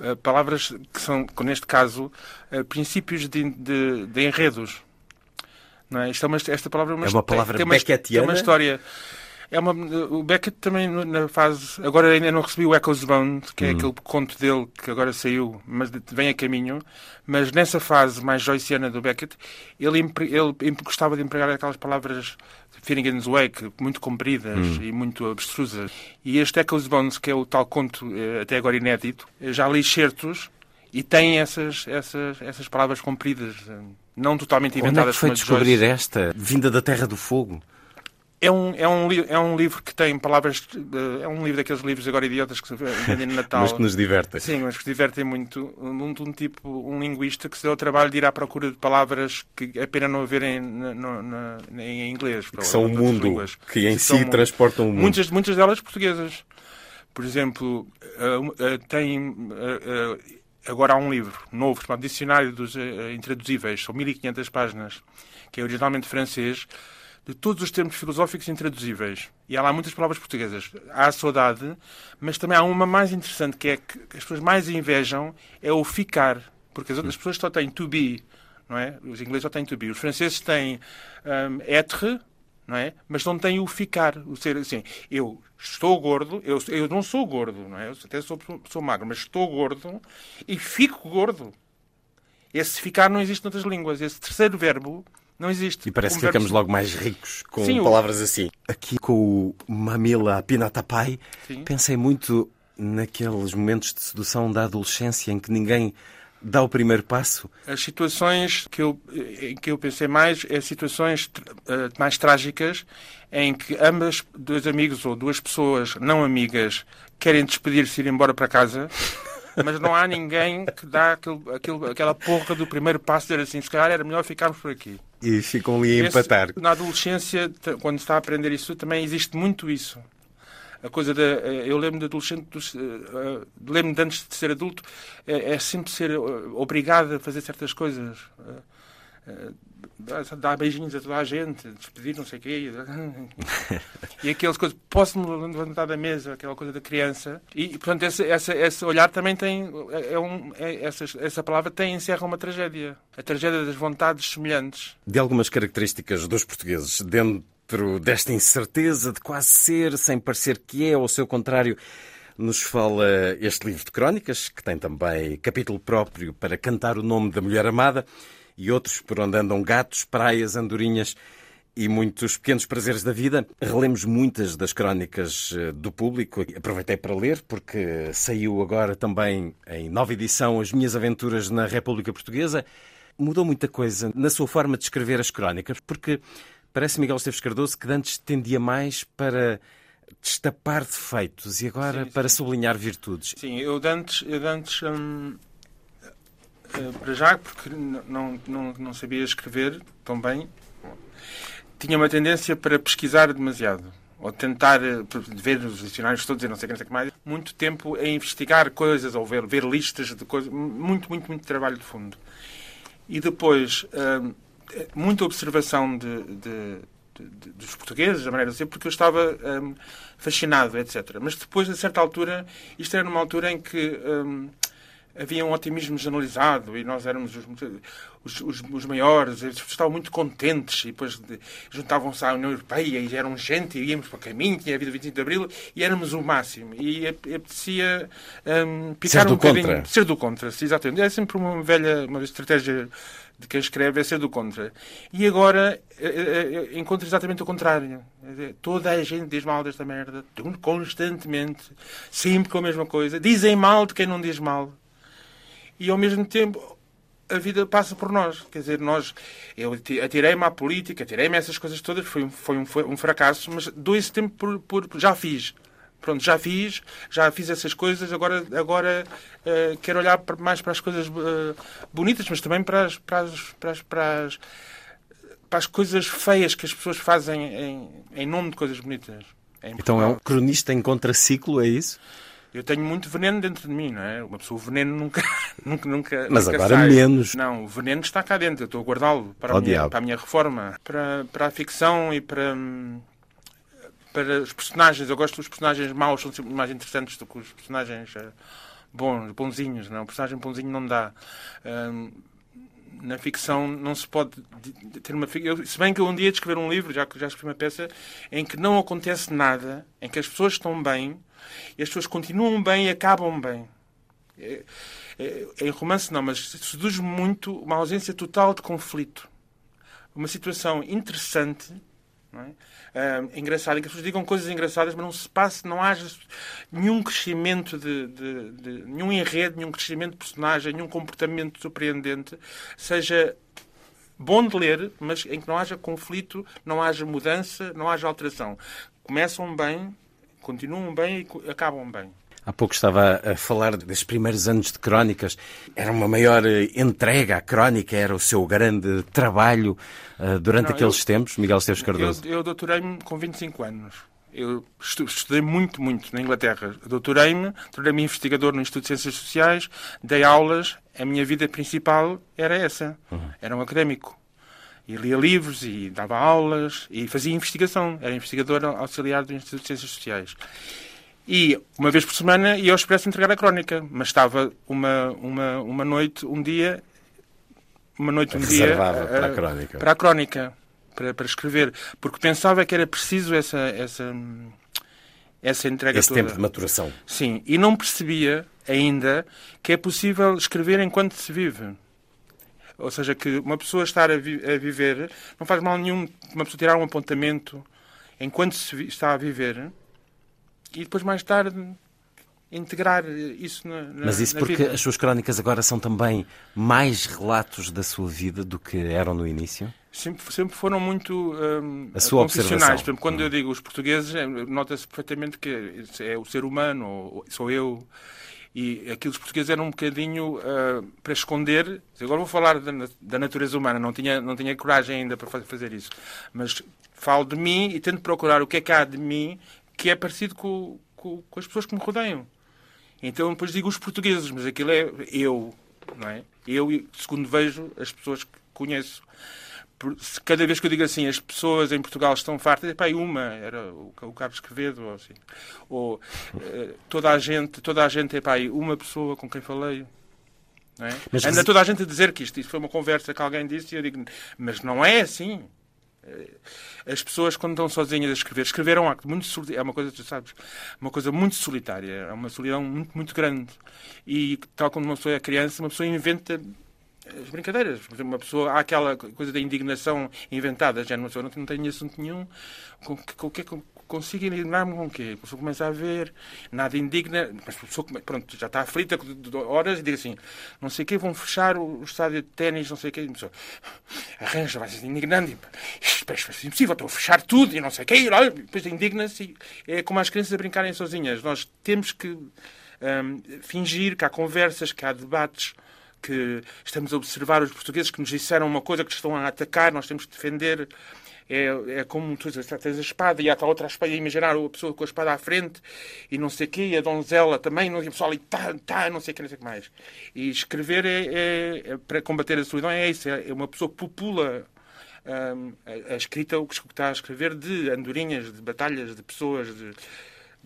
Eh, palavras que são, neste caso, eh, princípios de, de, de enredos. Não é? Isto é uma, esta palavra é uma, é uma palavra tem, uma, tem uma história. É uma, o Beckett também na fase. Agora ainda não recebi o Echoes Bound, que é hum. aquele conto dele que agora saiu, mas vem a caminho. Mas nessa fase mais joyciana do Beckett, ele, ele gostava de empregar aquelas palavras Finnegan's Wake, muito compridas hum. e muito abstrusas. E este Echoes Bones, que é o tal conto eh, até agora inédito, já li certos e tem essas, essas, essas palavras compridas, eh, não totalmente inventadas. Onde é que foi descobrir Joyce. esta, vinda da Terra do Fogo? É um, é, um, é um livro que tem palavras. É um livro daqueles livros agora idiotas que se vendem no Natal. mas que nos divertem. Sim, mas que divertem muito. Um, um, tipo, um linguista que se deu o trabalho de ir à procura de palavras que é pena não haverem na, na, em inglês. Que são o mundo, línguas. que em que si transportam o mundo. Muitas, muitas delas portuguesas. Por exemplo, uh, uh, tem. Agora há um livro novo chamado Dicionário dos Intraduzíveis, são 1500 páginas, que é originalmente francês de todos os termos filosóficos intraduzíveis. E há lá muitas palavras portuguesas. Há a saudade, mas também há uma mais interessante que é que as pessoas mais invejam é o ficar. Porque as outras pessoas só têm to be, não é? Os ingleses só têm to be. Os franceses têm um, être, não é? Mas não têm o ficar, o ser assim. Eu estou gordo, eu, eu não sou gordo, não é? Eu até sou, sou magro, mas estou gordo e fico gordo. Esse ficar não existe noutras línguas. Esse terceiro verbo não existe. E parece que ficamos logo mais ricos com Sim, palavras assim. Aqui com o Mamila Pinatapai, Sim. pensei muito naqueles momentos de sedução da adolescência em que ninguém dá o primeiro passo? As situações que eu, em que eu pensei mais é situações uh, mais trágicas em que ambas, dois amigos ou duas pessoas não amigas, querem despedir-se e ir embora para casa *laughs* mas não há ninguém que dá aquele, aquele, aquela porra do primeiro passo de dizer assim, se calhar era melhor ficarmos por aqui. E ficam ali a empatar. Na adolescência, quando se está a aprender isso, também existe muito isso. a coisa da. Eu lembro de adolescente, uh, lembro de antes de ser adulto, é, é sempre ser obrigado a fazer certas coisas. Dar beijinhos a toda a gente, despedir, não sei o quê. e *laughs* aquelas coisas, posso-me levantar da mesa, aquela coisa da criança. E, portanto, esse, esse, esse olhar também tem. É, é um, é, essa, essa palavra tem, encerra uma tragédia. A tragédia das vontades semelhantes. De algumas características dos portugueses, dentro desta incerteza de quase ser, sem parecer que é, ou ao seu contrário. Nos fala este livro de crónicas, que tem também capítulo próprio para cantar o nome da mulher amada e outros por onde andam gatos, praias, andorinhas e muitos pequenos prazeres da vida. Relemos muitas das crónicas eh, do público. Aproveitei para ler, porque saiu agora também em nova edição As Minhas Aventuras na República Portuguesa. Mudou muita coisa na sua forma de escrever as crónicas, porque parece Miguel Esteves Cardoso que antes tendia mais para destapar defeitos e agora sim, sim. para sublinhar virtudes. Sim, eu antes, eu antes hum, para já, porque não, não, não sabia escrever tão bem, tinha uma tendência para pesquisar demasiado. Ou tentar eh, ver os dicionários todos e não sei o que, sei que mais. Muito tempo a investigar coisas ou ver, ver listas de coisas. Muito, muito, muito trabalho de fundo. E depois, hum, muita observação de, de, de, dos portugueses, da maneira de ser, porque eu estava hum, fascinado, etc. Mas depois, a certa altura, isto era numa altura em que. Hum, havia um otimismo generalizado e nós éramos os, os, os, os maiores, eles estavam muito contentes e depois juntavam-se à União Europeia e eram gente e íamos para o caminho, tinha havido o 25 de Abril e éramos o máximo. E apetecia um, picar ser um bocadinho. Contra. Ser do contra, exatamente. É sempre uma velha uma estratégia de quem escreve é ser do contra. E agora eh, eh, eh, encontro exatamente o contrário. Toda a gente diz mal desta merda, constantemente, sempre com a mesma coisa. Dizem mal de quem não diz mal e ao mesmo tempo a vida passa por nós. Quer dizer, nós, eu atirei-me à política, atirei-me a essas coisas todas, foi, foi, um, foi um fracasso, mas dou esse tempo por, por, já fiz. Pronto, já fiz, já fiz essas coisas, agora, agora uh, quero olhar mais para as coisas uh, bonitas, mas também para as, para, as, para, as, para, as, para as coisas feias que as pessoas fazem em, em nome de coisas bonitas. então é um cronista em contraciclo, é isso? Eu tenho muito veneno dentro de mim, não é? Uma pessoa, o veneno nunca. *laughs* nunca, nunca Mas nunca agora sai. menos. Não, o veneno está cá dentro. Eu estou a guardá-lo para, a minha, para a minha reforma, para, para a ficção e para. Para os personagens, eu gosto dos personagens maus, são sempre mais interessantes do que os personagens uh, bons, bonzinhos. Não? O personagem bonzinho não dá. Uh, na ficção não se pode ter uma eu, se bem que eu um dia escrever um livro já que já escrevi uma peça em que não acontece nada em que as pessoas estão bem e as pessoas continuam bem e acabam bem. É, é, em romance não, mas seduz muito uma ausência total de conflito. Uma situação interessante, é? Uh, engraçada, em que as pessoas digam coisas engraçadas, mas não se passe, não haja nenhum crescimento de, de, de nenhum enredo, nenhum crescimento de personagem, nenhum comportamento surpreendente, seja bom de ler, mas em que não haja conflito, não haja mudança, não haja alteração. Começam bem, continuam bem e acabam bem. Há pouco estava a falar desses primeiros anos de crónicas. Era uma maior eh, entrega à crónica, era o seu grande trabalho uh, durante Não, aqueles eu, tempos, Miguel Esteves Cardoso? Eu, eu doutorei-me com 25 anos. Eu estudei muito, muito na Inglaterra. Doutorei-me, tornei-me investigador no Instituto de Ciências Sociais, dei aulas. A minha vida principal era essa. Uhum. Era um académico. E lia livros e dava aulas e fazia investigação. Era investigador auxiliar do Instituto de Ciências Sociais. E uma vez por semana ia ao Expresso entregar a crónica. Mas estava uma, uma, uma noite, um dia, uma noite, um dia. para a crónica. Para a crónica, para, para escrever. Porque pensava que era preciso essa, essa, essa entrega Esse toda. tempo de maturação. Sim. E não percebia ainda que é possível escrever enquanto se vive. Ou seja, que uma pessoa estar a, vi a viver não faz mal nenhum uma pessoa tirar um apontamento enquanto se está a viver e depois mais tarde integrar isso na, na Mas isso na porque vida. as suas crónicas agora são também mais relatos da sua vida do que eram no início? Sempre, sempre foram muito um, a sua observação. Quando hum. eu digo os portugueses, é, nota-se perfeitamente que é o ser humano, ou sou eu. E aquilo os portugueses eram um bocadinho uh, para esconder. Agora vou falar da, da, natureza humana, não tinha, não tinha coragem ainda para fazer isso. Mas falo de mim e tento procurar o que é que há de mim que é parecido com, com, com as pessoas que me rodeiam. Então depois digo os portugueses, mas aquilo é eu, não é? Eu, segundo vejo, as pessoas que conheço. Cada vez que eu digo assim, as pessoas em Portugal estão fartas, pá, uma, era o, Carlos Quevedo, ou assim. Ou uh, toda a gente, toda a gente, é pá, uma pessoa com quem falei. É? Mas, Anda toda a gente a dizer que isto, isto foi uma conversa que alguém disse e eu digo, mas não é assim. Eh, as pessoas, quando estão sozinhas a escrever, escrever um acto muito solitário, é uma coisa, tu sabes, uma coisa muito solitária, é uma solidão muito, muito grande. E tal como uma pessoa é criança, uma pessoa inventa as brincadeiras. Por exemplo, uma pessoa, há aquela coisa da indignação inventada, já uma pessoa não, não tem assunto nenhum, com, com, com, consigo indignar-me com o quê? A pessoa começa a ver, nada indigna, mas a pessoa pronto, já está aflita de horas e diz assim, não sei o quê, vão fechar o, estádio de ténis, não sei o quê, e a pessoa arranja, vai se indignando, isto é impossível, estou a fechar tudo e não sei o quê, e depois indigna-se, é como as crianças a brincarem sozinhas. Nós temos que um, fingir que há conversas, que há debates, que estamos a observar os portugueses que nos disseram uma coisa que estão a atacar, nós temos que defender é, é como tu tens a espada e há outra espada, imaginar a pessoa com a espada à frente e não sei o quê, e a donzela também, não, e o pessoal ali, tá, tá, não sei o que, não sei o que mais. E escrever é, é, é, para combater a solidão é isso, é, uma pessoa popula hum, a, a, escrita, o que está a escrever de andorinhas, de batalhas, de pessoas, de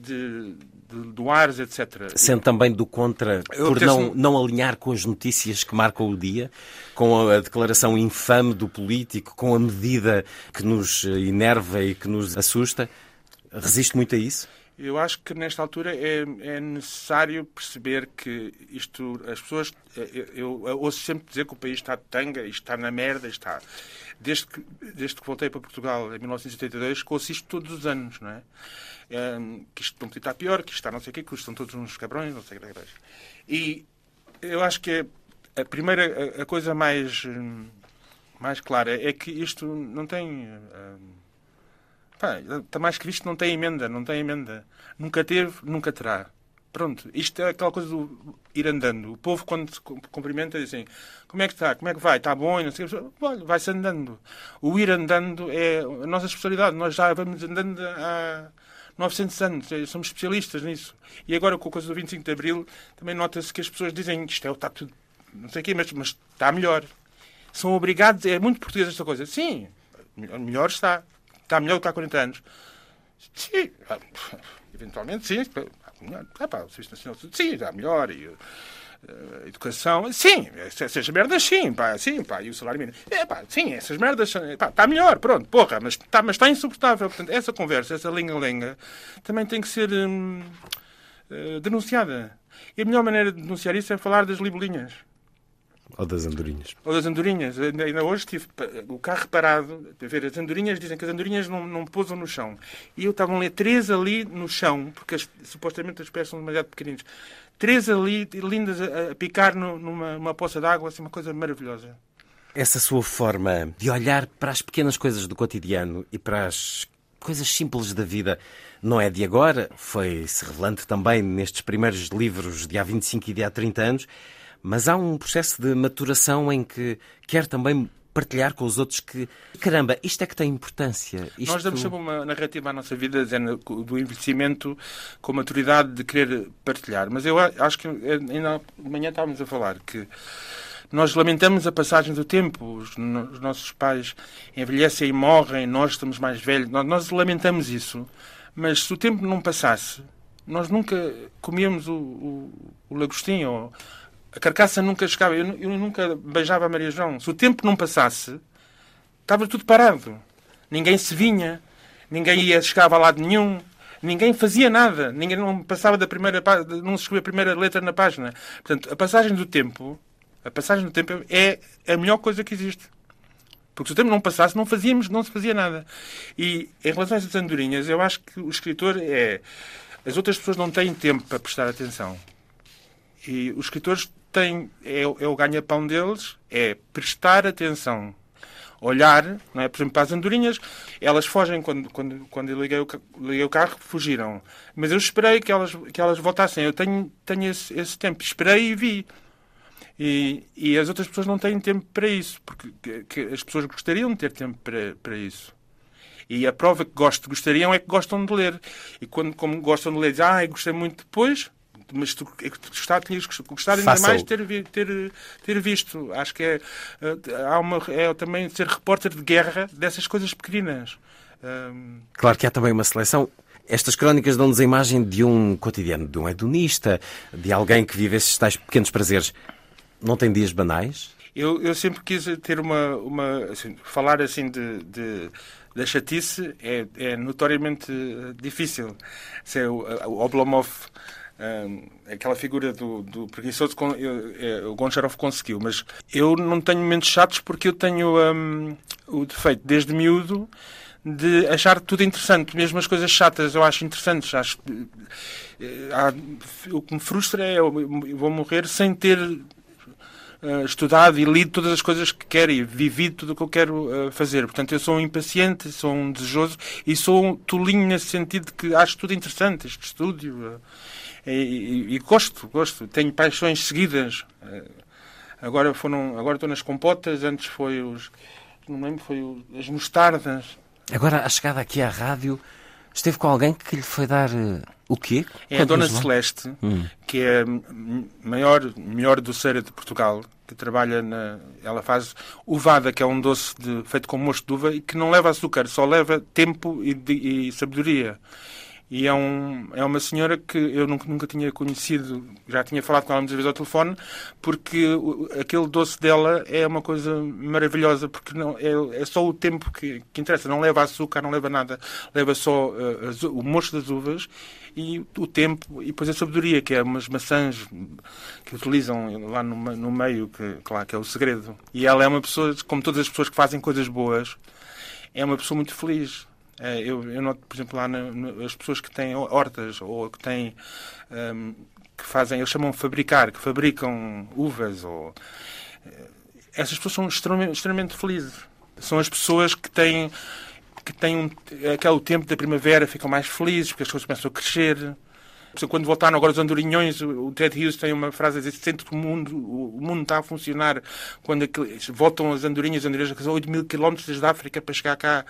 de, de doares, etc. Sendo também do contra por não, não alinhar com as notícias que marcam o dia, com a declaração infame do político, com a medida que nos enerva e que nos assusta. Resiste muito a isso? Eu acho que nesta altura é, é necessário perceber que isto, as pessoas, eu, eu, ouço sempre dizer que o país está de tanga, está na merda, está. Desde que, desde que voltei para Portugal em 1982, ouço isto todos os anos, não é? que isto não podia estar pior, que isto está não sei o quê, que estão todos uns cabrões, não sei o que. E eu acho que a primeira, a, coisa mais, mais clara é que isto não tem. Pá, está mais que visto, não tem emenda, não tem emenda. Nunca teve, nunca terá. Pronto, isto é aquela coisa do ir andando. O povo, quando se cumprimenta, diz assim: como é que está? Como é que vai? Está bom? Não sei Olha, vai-se andando. O ir andando é a nossa especialidade. Nós já vamos andando há 900 anos, eh, somos especialistas nisso. E agora, com a coisa do 25 de Abril, também nota-se que as pessoas dizem isto é, está tudo, não sei o quê, mas, mas está melhor. São obrigados, é muito português esta coisa. Sim, melhor está. Está melhor do que há 40 anos. Sim, eventualmente sim. Ah, pá, o Serviço Nacional sim, está melhor. E, uh, educação, sim, essas merdas sim, pá, sim, pá, e o salário mínimo, é pá, sim, essas merdas, pá, está melhor, pronto, porra, mas está mas tá insuportável. Portanto, essa conversa, essa lenga-lenga, também tem que ser hum, uh, denunciada. E a melhor maneira de denunciar isso é falar das libelinhas. Ou das andorinhas. Ou das andorinhas. Ainda hoje tive o carro parado a ver as andorinhas. Dizem que as andorinhas não, não pousam no chão. E eu estava a ler três ali no chão, porque as, supostamente as pés são demasiado pequeninos três ali, lindas, a, a picar no, numa, numa poça d'água, assim, uma coisa maravilhosa. Essa sua forma de olhar para as pequenas coisas do cotidiano e para as coisas simples da vida não é de agora, foi-se revelando também nestes primeiros livros de há 25 e de há 30 anos, mas há um processo de maturação em que quer também partilhar com os outros que, caramba, isto é que tem importância. Isto... Nós damos sempre uma narrativa à nossa vida dizendo, do envelhecimento com maturidade de querer partilhar. Mas eu acho que ainda de manhã estávamos a falar que nós lamentamos a passagem do tempo. Os, os nossos pais envelhecem e morrem, nós estamos mais velhos. Nós, nós lamentamos isso. Mas se o tempo não passasse, nós nunca comíamos o, o, o lagostim ou a carcaça nunca chegava. Eu, eu, nunca beijava a Maria João. Se o tempo não passasse, estava tudo parado. Ninguém se vinha, ninguém ia chegava a lado nenhum, ninguém fazia nada, ninguém não passava da primeira não se escrevia a primeira letra na página. Portanto, a passagem do tempo, a passagem do tempo é a melhor coisa que existe. Porque se o tempo não passasse, não fazíamos, não se fazia nada. E em relação essas andorinhas, eu acho que o escritor é. As outras pessoas não têm tempo para prestar atenção. E os escritores têm, é, é o ganha-pão deles, é prestar atenção olhar, não é? por exemplo, para as andorinhas, elas fogem quando, quando, quando eu liguei o, liguei o carro, fugiram. Mas eu esperei que elas, que elas voltassem. Eu tenho, tenho esse, esse tempo. Esperei e vi. E, e as outras pessoas não têm tempo para isso, porque que, que as pessoas gostariam de ter tempo para, para isso. E a prova que gostariam é que gostam de ler. E quando como gostam de ler, dizem, ah, gostei muito depois, mas tu é gostar, tinhas gostado ainda mais de ter, ter, ter visto. Acho que é, eh, há uma, é também ser repórter de guerra dessas coisas pequeninas. Claro que há também uma seleção. Estas crónicas dão-nos a imagem de um cotidiano, de um hedonista, de alguém que vive esses tais pequenos prazeres. Não tem dias banais? Eu, eu sempre quis ter uma. uma assim, falar assim de, de- da chatice é, é notoriamente eh, difícil. Se é o, o Oblomov, aquela figura do, do preguiçoso, é, o Goncharov conseguiu. Mas eu não tenho momentos chatos porque eu tenho hum, o defeito, desde miúdo, de achar tudo interessante, mesmo as coisas chatas eu acho interessantes. Acho, eh, há- o que me frustra é eu vou morrer sem ter eh, estudado e lido todas as coisas que quero e vivido tudo o que eu quero eh, fazer. Portanto, eu sou um impaciente, sou um desejoso e sou um tolinho nesse sentido de que acho tudo interessante, este estúdio. eh, e, e- e gosto, gosto. Tenho paixões seguidas. Eh, agora foram, agora estou nas compotas, antes foi os, não me lembro, foi o- as mostardas. Agora, a chegada aqui à rádio, esteve com alguém que lhe foi dar eh, o quê? É a Dona. Celeste, Hum. que é a maior, melhor doceira de Portugal, que trabalha na. Ela faz uvada, que é um doce de- feito com mosto de uva e que não leva açúcar, só leva tempo e, de- e sabedoria. E é, um, é uma senhora que eu nunca, nunca tinha conhecido, já tinha falado com ela muitas vezes ao telefone, porque o- aquele doce dela é uma coisa maravilhosa, porque não, é, é só o tempo que, que interessa, não leva açúcar, não leva nada, leva só eh, as- o mosto das uvas e o tempo, e depois a sabedoria, que é umas maçãs que utilizam lá no, no meio, que, claro, que é o segredo. E ela é uma pessoa, como todas as pessoas que fazem coisas boas, é uma pessoa muito feliz. Eh, Eu, eu noto, por exemplo, lá na- na- as pessoas que têm hortas ou que têm ehm, que fazem, eles chamam de fabricar, que fabricam uvas ou eh, essas pessoas são extremamente, extremamente felizes. São as pessoas que têm que têm um, aquele tempo da primavera, ficam mais felizes porque as coisas começam a crescer. Quando voltaram agora os andorinhões, o Ted Hughes tem uma frase a dizer: sente que o mundo, o mundo está a funcionar quando aquele- voltam as andorinhas, as andorinhas que são 8 mil quilómetros desde a África para chegar cá,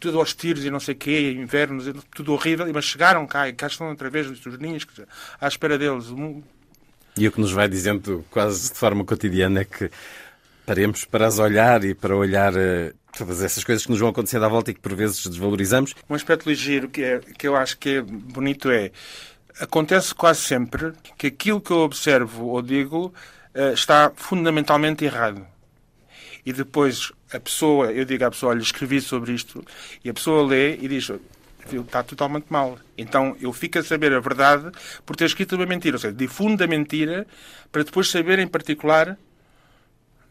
tudo aos tiros e não sei o quê, invernos, tudo horrível, mas chegaram cá e cá estão outra vez os ninhos à espera deles. E o que nos vai dizendo quase de forma cotidiana é que paremos para as olhar e para olhar eh, todas essas coisas que nos vão acontecendo à volta e que por vezes desvalorizamos. Um aspecto ligeiro que, é, que eu acho que é bonito é acontece quase sempre que aquilo que eu observo ou digo eh, está fundamentalmente errado. E depois a pessoa, eu digo à pessoa, olha, escrevi sobre isto, e a pessoa lê e diz, está totalmente mal. Então eu fico a saber a verdade por ter escrito uma mentira. Ou seja, difundo a mentira para depois saber em particular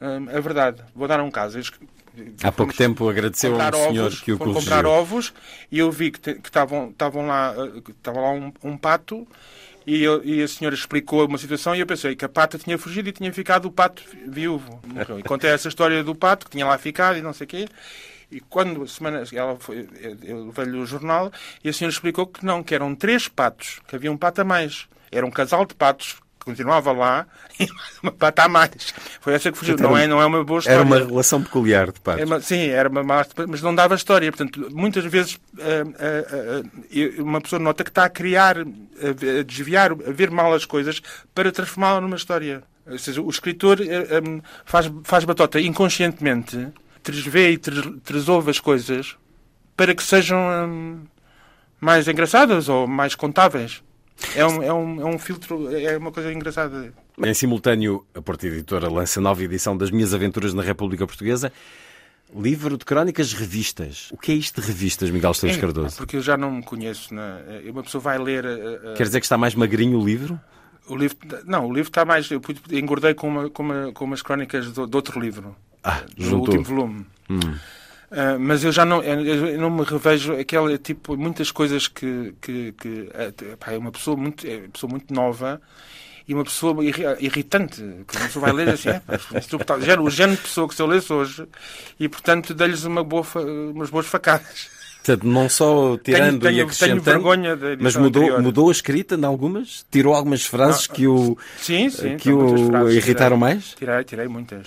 hum, a verdade. Vou dar um caso. Há pouco tempo agradeceu a um senhor ovos, que o corrigiu. comprar ovos e eu vi que estavam lá eh, estava lá um, um pato e, eu- e a senhora explicou uma situação e eu pensei que a pata tinha fugido e tinha ficado o pato vi- viúvo. Morreu. E contei essa história do pato que tinha lá ficado e não sei o quê. E quando semana, ela foi, eu- eu levei-lhe o jornal e a senhora explicou que não, que eram três patos, que havia um pato a mais. Era um casal de patos continuava lá *laughs* e uma pata mais. Foi essa que fugiu. Portanto, Não é, um- não é uma boa história. Era uma relação peculiar de. É uma- sim, era uma má, mas não dava história. Portanto, muitas vezes ah, ah, ah, uma pessoa nota que está a criar, a desviar, a ver mal as coisas para transformá-la numa história. Ou seja, o escritor ah, ah, faz, faz batota inconscientemente, tresvê e tres- tresouve as coisas para que sejam ah, mais engraçadas ou mais contáveis. É um, é, um, é um filtro, é uma coisa engraçada. Em simultâneo, a Porta Editora lança nova edição das Minhas Aventuras na República Portuguesa. Livro de crónicas revistas. O que é isto de revistas, Miguel Esteves É, Cardoso? Porque eu já não me conheço. Né? Uma pessoa vai ler. ah, Quer dizer que está mais magrinho o livro? O livro, não, o livro está mais. Eu engordei com, uma, com, uma, com umas crónicas do, de outro livro. Ah, do juntou. último volume. Hum. Ah, mas eu já não, eu não me revejo aquela tipo muitas coisas que, que, que ah, é uma pessoa muito é uma pessoa muito nova e uma pessoa irri- irritante que uma pessoa vai ler assim é, género- o género de pessoa que se eu lesse hoje e portanto dei-lhes uma boa umas boas facadas Portanto, não só tirando tenho- e tenho acrescentando, vergonha da edição mas mudou, anterior. mudou a escrita em algumas? Tirou algumas frases que o, sim sim que o frases, irritaram tirei. mais? tirei tirei muitas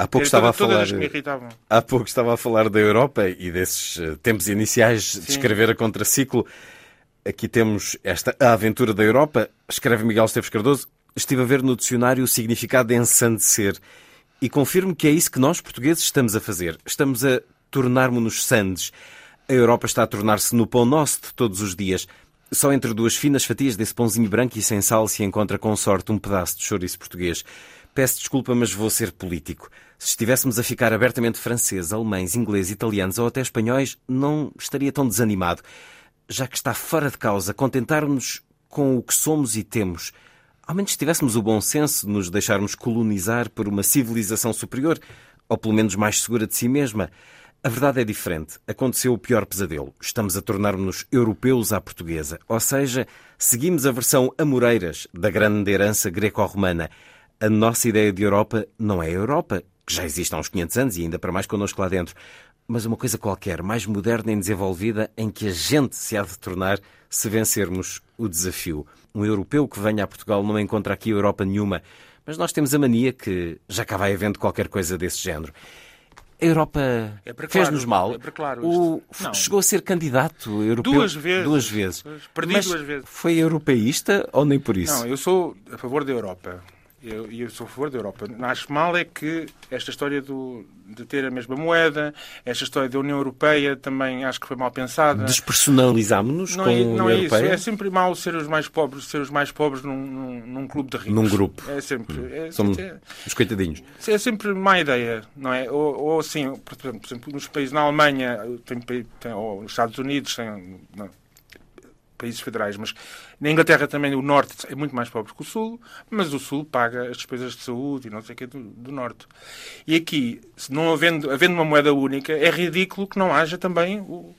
Há pouco estava a falar. Há pouco estava a falar da Europa e desses eh, tempos iniciais de Sim. escrever a contraciclo. Aqui temos esta A Aventura da Europa, escreve Miguel Esteves Cardoso. Estive a ver no dicionário o significado de ensandecer e confirmo que é isso que nós, portugueses, estamos a fazer. Estamos a tornarmos-nos sandes. A Europa está a tornar-se no pão nosso de todos os dias. Só entre duas finas fatias desse pãozinho branco e sem sal se encontra com sorte um pedaço de chouriço português. Peço desculpa, mas vou ser político. Se estivéssemos a ficar abertamente franceses, alemães, ingleses, italianos ou até espanhóis, não estaria tão desanimado. Já que está fora de causa contentar-nos com o que somos e temos. Ao menos tivéssemos o bom senso de nos deixarmos colonizar por uma civilização superior, ou pelo menos mais segura de si mesma. A verdade é diferente. Aconteceu o pior pesadelo. Estamos a tornar-nos europeus à portuguesa. Ou seja, seguimos a versão Amoreiras da grande herança greco-romana. A nossa ideia de Europa não é Europa, que já existe há uns 500 anos e ainda para mais connosco lá dentro, mas uma coisa qualquer, mais moderna e desenvolvida, em que a gente se há de tornar se vencermos o desafio. Um europeu que venha a Portugal não encontra aqui Europa nenhuma, mas nós temos a mania que já cá vai havendo qualquer coisa desse género. A Europa É fez-nos mal. é claro O- chegou a ser candidato europeu Duas vezes. Duas vezes. Perdi Mas duas vezes. Foi europeísta ou nem por isso? Não, eu sou a favor da Europa. Eu, eu sou a favor da Europa. Acho mal é que esta história do, de ter a mesma moeda, esta história da União Europeia também acho que foi mal pensada. Despersonalizámos-nos Não com é, a não União é isso. Europeia? É sempre mau ser os mais pobres, ser os mais pobres num, num, num clube de ricos. Num grupo. É sempre. É, Somos é- os coitadinhos. é sempre má ideia, não é? Ou, ou assim, por exemplo, nos países na Alemanha, tem, tem, ou nos Estados Unidos, tem não, países federais, mas na Inglaterra também o Norte é muito mais pobre que o Sul, mas o Sul paga as despesas de saúde e não sei o que do, do Norte. E aqui, se não havendo, havendo uma moeda única, é ridículo que não haja também o,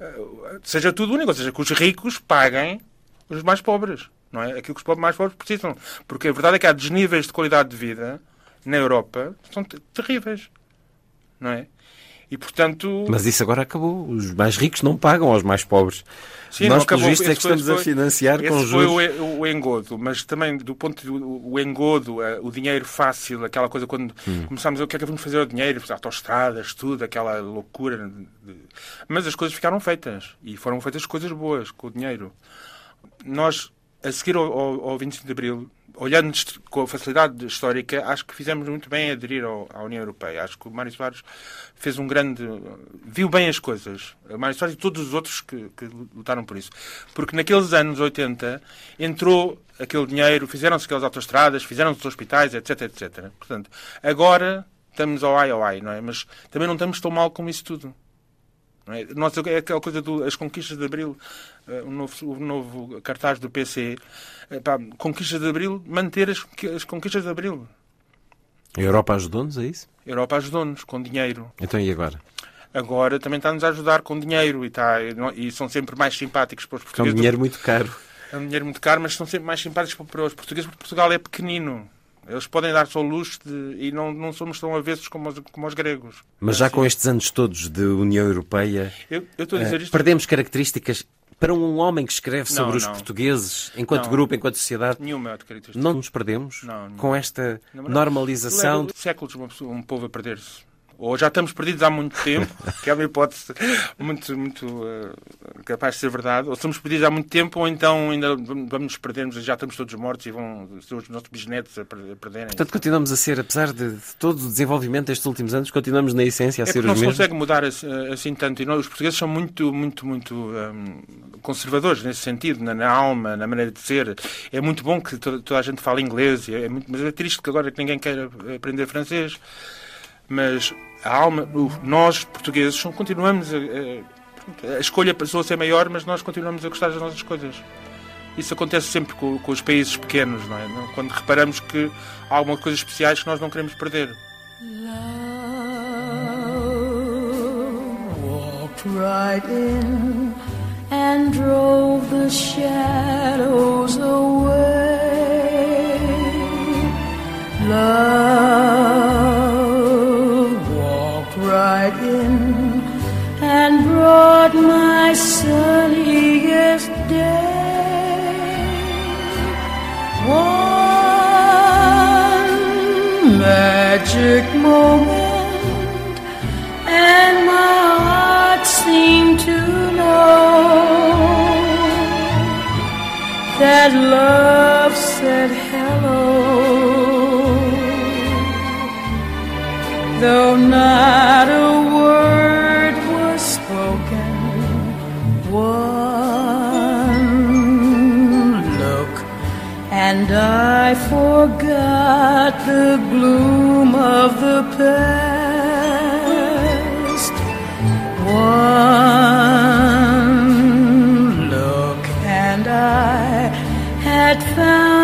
eh, seja tudo único, ou seja, que os ricos paguem os mais pobres, não é? Aquilo que os pobres mais pobres precisam. Porque a verdade é que há desníveis de qualidade de vida na Europa que são te- terríveis, não é? E portanto. Mas isso agora acabou. Os mais ricos não pagam aos mais pobres. Sim, Nós, pelos vistos, é que foi- estamos a foi- financiar esse com foi juros. o, e- o engodo, mas também do ponto de o, o engodo, eh, o dinheiro fácil, aquela coisa quando Hum. começámos a o que é que vamos fazer ao dinheiro, autoestradas, tudo, aquela loucura. Mas as coisas ficaram feitas e foram feitas coisas boas com o dinheiro. Nós, a seguir ao, ao, ao 25 de Abril, olhando com a facilidade histórica, acho que fizemos muito bem em aderir ao- à União Europeia. Acho que o Mário Soares fez um grande. viu bem as coisas. O Mário Soares e todos os outros que, que lutaram por isso. Porque naqueles anos 80 entrou aquele dinheiro, fizeram-se aquelas autoestradas, fizeram-se os hospitais, etc, etc. Portanto, agora estamos ao ai ao ai, não é? Mas também não estamos tão mal como isso tudo. É? Nós, é aquela coisa das conquistas de Abril, eh, o, novo, o novo cartaz do PC. eh, pá, conquistas de Abril, manter as, as conquistas de Abril. A Europa ajudou-nos a isso? A Europa ajudou-nos com dinheiro. Então e agora? Agora também está-nos a ajudar com dinheiro e, está, e são sempre mais simpáticos para os Porque é um portugueses. dinheiro muito caro. É um dinheiro muito caro, mas são sempre mais simpáticos para os portugueses porque Portugal é pequenino. Eles podem dar-se ao luxo de, e não, não somos tão avessos como os, como os gregos. Mas já com estes anos todos de União Europeia, Eu, eu eh, isto. perdemos características para um homem que escreve Não, sobre os não. portugueses, enquanto Não. grupo, enquanto sociedade. Nenhuma. Não nos perdemos com esta normalização. Leva séculos um povo a perder-se. Ou já estamos perdidos há muito tempo, *laughs* que é uma hipótese muito, muito eh, capaz de ser verdade, ou estamos perdidos há muito tempo, ou então ainda vamos nos perdermos e já estamos todos mortos e vão ser os nossos bisnetos a per- a perderem. Portanto, continuamos a ser, apesar de, de todo o desenvolvimento destes últimos anos, continuamos na essência a É ser porque não os se mesmos. consegue mudar assim, assim tanto. E nós, os portugueses são muito, muito, muito hum, conservadores nesse sentido, na, na alma, na maneira de ser. É muito bom que toda, toda a gente fale inglês, é muito, mas é triste que agora que ninguém queira aprender francês. Mas a alma, nós, portugueses, continuamos a, a, escolha passou a ser maior, mas nós continuamos a gostar das nossas coisas. Isso acontece sempre com, com os países pequenos, não é? Quando reparamos que há algumas coisas especiais que nós não queremos perder. walked right in and drove the shadows away. Love brought my sunniest day. One magic moment, and my heart seemed to know that love said hello, though not a word and I forgot the gloom of the past. One look, and I had found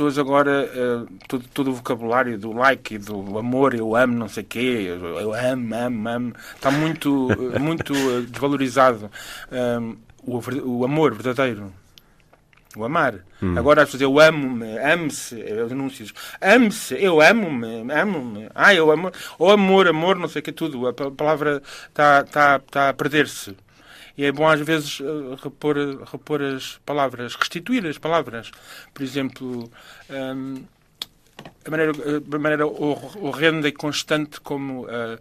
pessoas agora, eh, todo, todo o vocabulário do like e do amor, eu amo, não sei quê, eu, amo, amo, amo, está muito, eh, muito eh, desvalorizado. Um, o, ver- o amor verdadeiro. O amar. Hum. Agora as pessoas, eu amo-me, amo-se, os anúncios. Amo-se, eu amo-me, amo-me. Ah, eu amo. Ou amor, amor, não sei o que, tudo. A pa- palavra está tá, tá a perder-se. E é bom às vezes eh, repor, repor as palavras, restituir as palavras. Por exemplo, hum, a maneira, a maneira hor- horrenda e constante como ah,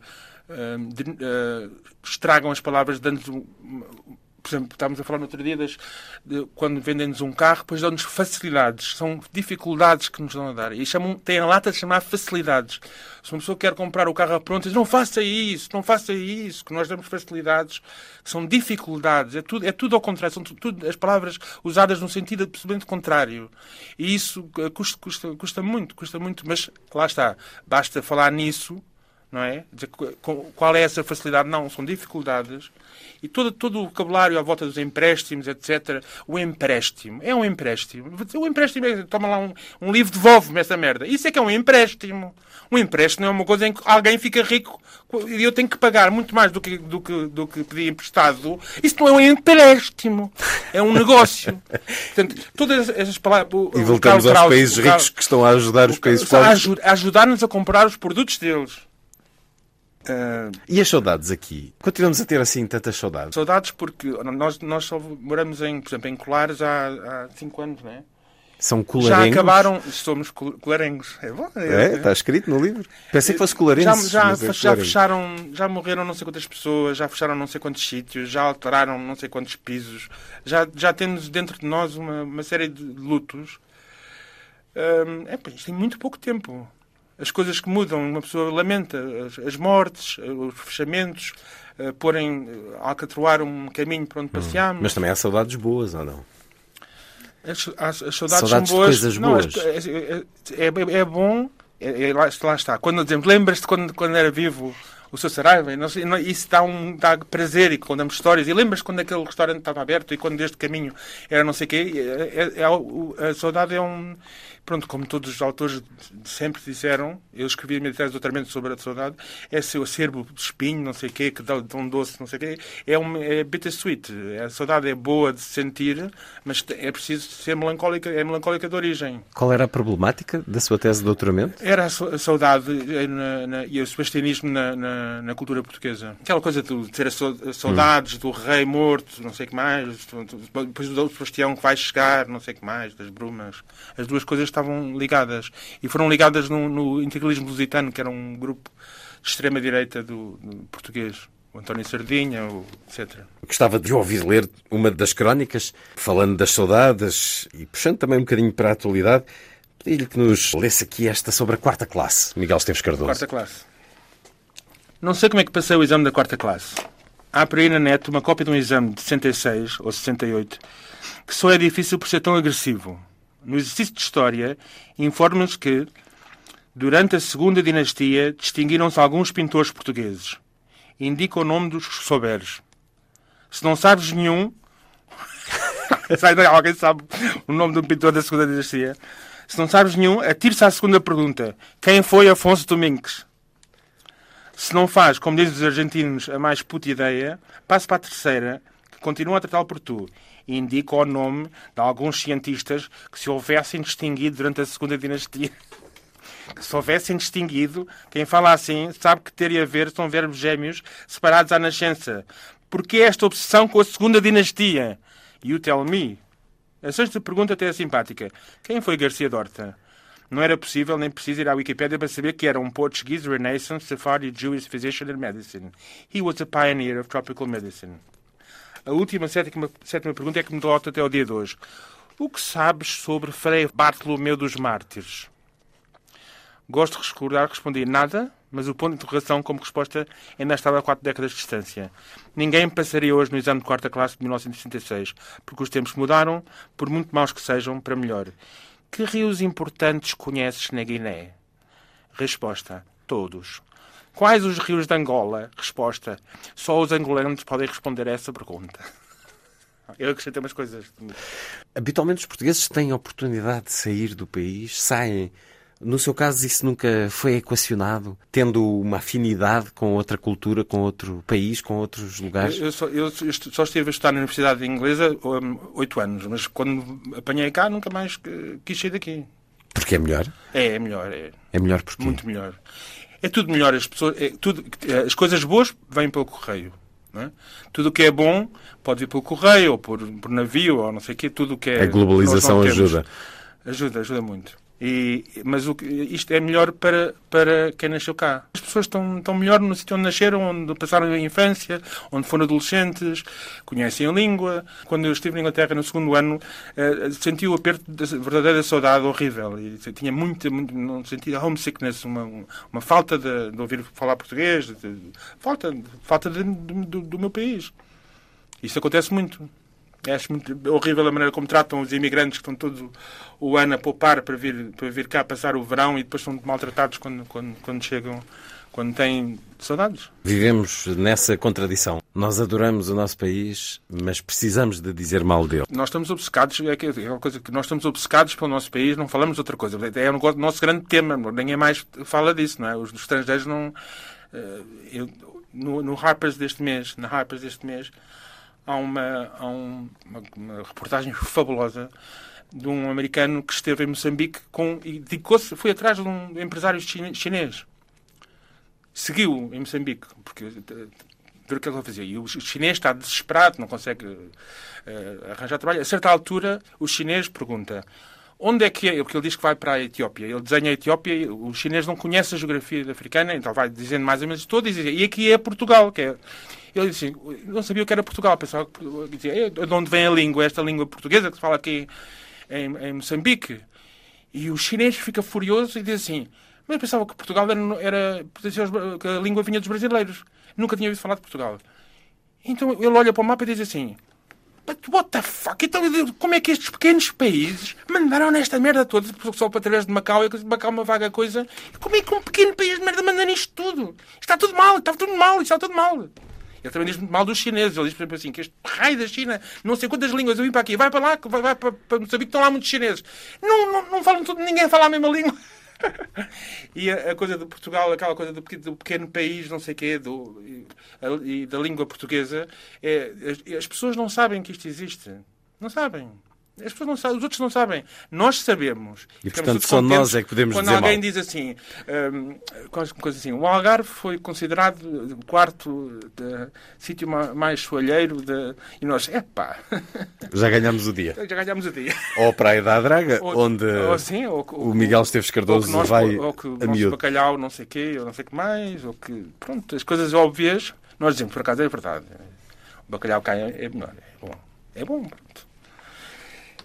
ah, de- ah, estragam as palavras, dando um- por exemplo, estávamos a falar no outro dia das, de, quando vendem-nos um carro, depois dão-nos facilidades. São dificuldades que nos dão a dar. E chamam, têm a lata de chamar facilidades. Se uma pessoa quer comprar o carro pronto, diz, não faça isso, não faça isso, que nós damos facilidades. São dificuldades. É tudo, é tudo ao contrário. São tu- tudo, as palavras usadas num sentido absolutamente contrário. E isso eh, custa, custa, custa muito, custa muito. Mas lá está. Basta falar nisso não é? Dizer, qual é essa facilidade? Não, são dificuldades. E todo, todo o vocabulário à volta dos empréstimos, etc. O empréstimo. É um empréstimo. O empréstimo é, toma lá um, um livro, devolve-me essa merda. Isso é que é um empréstimo. Um empréstimo é uma coisa em que alguém fica rico e eu tenho que pagar muito mais do que, do que, do que pedir emprestado. Isso não é um empréstimo. É um negócio. *laughs* Portanto, todas essas palavras... o- E voltamos aos Kraus- países ricos que estão a ajudar os países pobres. aju- a ajudar-nos a comprar os produtos deles. Ah, E as saudades aqui? Continuamos a ter assim tantas saudades? saudades porque nós, nós só moramos em, por exemplo, em Colares há, há cinco anos, não é? São Já colarenhos? acabaram, somos col- colarenhos. É bom. É, está escrito no livro. Pensei que fosse colarenses. Já, já, é já fecharam, já morreram não sei quantas pessoas, já fecharam não sei quantos sítios, já alteraram não sei quantos pisos, já, já temos dentro de nós uma, uma série de lutos. Hum, é, pá, isto tem muito pouco tempo. As coisas que mudam, uma pessoa lamenta as, as mortes, os fechamentos, eh, porem, eh, alcatroar um caminho para onde passeámos. Hum. Mas também há saudades boas, ou não? As, as- as saudades, Saudades boas. coisas Não, as- boas. é, é- é- é bom. É, é- lá, lá está. Quando dizemos, lembras-te quando, quando era vivo o seu Saraiva? Isso dá, um, dá prazer e contamos histórias. E lembras quando aquele restaurante estava aberto e quando este caminho era não sei o quê? É- é- é a saudade é um. Pronto, como todos os autores sempre disseram, eu escrevi a minha tese de doutoramento sobre a saudade, é seu acervo de espinho, não sei o quê, que dá tão doce, não sei o quê, é, um, é bittersweet. A saudade é boa de se sentir, mas é preciso ser melancólica, é melancólica de origem. Qual era a problemática da sua tese de doutoramento? Era a sa- a saudade eh, na- na- e o sebastianismo na, na, cultura portuguesa. Aquela coisa de ter saudades do rei morto, não sei o que mais, depois do Sebastião que vai chegar, não sei o que mais, das brumas. As duas coisas estavam ligadas. E foram ligadas no, no integralismo lusitano, que era um grupo de extrema-direita do, do português. O António Sardinha, etc. Gostava de ouvir ler uma das crónicas, falando das saudades e puxando também um bocadinho para a atualidade. Pedi-lhe que nos lesse aqui esta sobre a quarta classe, Miguel Esteves Cardoso. Quarta classe. Não sei como é que passei o exame da quarta classe. Há por aí na net uma cópia de um exame de 66 ou 68 que só é difícil por ser tão agressivo. No exercício de História, informa-nos que, durante a Segunda Dinastia, distinguiram-se alguns pintores portugueses. Indica o nome dos que souberes. Se não sabes nenhum, *laughs* alguém sabe o nome de um pintor da Segunda Dinastia. Se não sabes nenhum, atire-se à segunda pergunta. Quem foi Afonso Domingues? Se não faz, como dizem os argentinos, a mais puta ideia, passe para a terceira, que continua a tratá-lo por tu. E indica o nome de alguns cientistas que se houvessem distinguido durante a Segunda Dinastia. *laughs* Que se houvessem distinguido, quem fala assim sabe que ter e haver são verbos gêmeos separados à nascença. Porquê esta obsessão com a Segunda Dinastia? You tell me. A sexta pergunta até é simpática. Quem foi Garcia Dorta? Não era possível nem preciso ir à Wikipédia para saber que era um Portuguese Renaissance Sephardi Jewish physician in medicine. He was a pioneer of tropical medicine. A última sétima, sétima pergunta é que me delota até ao dia de hoje. O que sabes sobre Frei Bartolomeu dos Mártires? Gosto de recordar que respondi nada, mas o ponto de interrogação como resposta ainda estava a quatro décadas de distância. Ninguém passaria hoje no exame de quarta classe de 1966, porque os tempos mudaram, por muito maus que sejam, para melhor. Que rios importantes conheces na Guiné? Resposta: todos. Quais os rios de Angola? Resposta: só os angolanos podem responder a essa pergunta. *laughs* Eu acrescentei umas coisas. Habitualmente os portugueses têm a oportunidade de sair do país, saem. No seu caso, isso nunca foi equacionado, tendo uma afinidade com outra cultura, com outro país, com outros lugares? Eu, eu só, eu só estive a estudar na Universidade Inglesa oito anos, mas quando apanhei cá nunca mais quis sair daqui. Porque é melhor? É, é melhor. É, É melhor porque muito melhor. É tudo melhor. As, pessoas, é tudo, é, as coisas boas vêm pelo correio. É? Tudo o que é bom pode vir pelo correio, ou por, por navio, ou não sei o quê. Tudo o que é. A globalização ajuda. Ajuda, ajuda muito. E, mas o, isto é melhor para, para quem nasceu cá. As pessoas estão, estão melhor no sítio onde nasceram, onde passaram a infância, onde foram adolescentes, conhecem a língua. Quando eu estive na Inglaterra no segundo ano, eh, senti o aperto da verdadeira saudade horrível. E tinha muita, muito, não sentia homesickness, uma, uma falta de, de ouvir falar português, de- de- falta, falta de- do, do meu país. Isso acontece muito. Acho muito horrível a maneira como tratam os imigrantes que estão todo o ano a poupar para vir, para vir cá passar o verão e depois são maltratados quando, quando, quando chegam, quando têm saudades. Vivemos nessa contradição. Nós adoramos o nosso país, mas precisamos de dizer mal dele. Nós estamos obcecados, é, é uma coisa que nós estamos obcecados pelo nosso país, não falamos de outra coisa. É o nosso grande tema, ninguém mais fala disso, não é? Os estrangeiros não. eh, eu- no, no Harper's deste mês, na Harper's deste mês, há uma, há um- uma, uma reportagem fabulosa de um americano que esteve em Moçambique com, e dedicou-se, foi atrás de um empresário chinês. Seguiu em Moçambique, porque eh, ver o é que ele fazia. E o chinês está desesperado, não consegue eh, arranjar trabalho. A certa altura, o chinês pergunta: onde é que é? Porque ele diz que vai para a Etiópia. Ele desenha a Etiópia, o chinês não conhece a geografia africana, então vai dizendo mais ou menos tudo e diz, e aqui é Portugal, que é... Ele disse não sabia o que era Portugal, pensava que dizia, de onde vem a língua, esta língua portuguesa que se fala aqui em, em Moçambique. E o chinês fica furioso e diz assim, mas eu pensava que Portugal era, era que a língua vinha dos brasileiros. Nunca tinha ouvido falar de Portugal. Então ele olha para o mapa e diz assim, But what the fuck? Então, como é que estes pequenos países mandaram nesta merda toda, só para através de Macau, e Macau é uma vaga coisa, como é que um pequeno país de merda manda nisto tudo? Está tudo mal, está tudo mal, está tudo mal. Ele também diz mal dos chineses. Ele diz, por exemplo, assim, que este raio da China, não sei quantas línguas, eu vim para aqui, vai para lá, vai, vai para, para Moçambique, estão lá muitos chineses. Não, não, não falam tudo, ninguém fala a mesma língua. E a, a, coisa de Portugal, aquela coisa do, do pequeno país, não sei o quê, do, e, da língua portuguesa, é, as, as pessoas não sabem que isto existe. Não sabem. As pessoas não sabem, os outros não sabem. Nós sabemos. E, portanto, só nós é que podemos quando dizer alguém mal. diz assim, um, coisa assim, o Algarve foi considerado o quarto sítio mais soalheiro de... e nós, epá... *laughs* Já ganhamos o dia. Já ganhamos o dia. Ou a Praia da Draga, ou, onde ou assim, ou, o Miguel Esteves Cardoso nós, vai ou que o a miúdo. bacalhau não sei o quê, ou não sei o que mais, ou que... Pronto, as coisas óbvias, nós dizemos, por acaso é verdade. O bacalhau cá é, é melhor, é bom. É bom, pronto.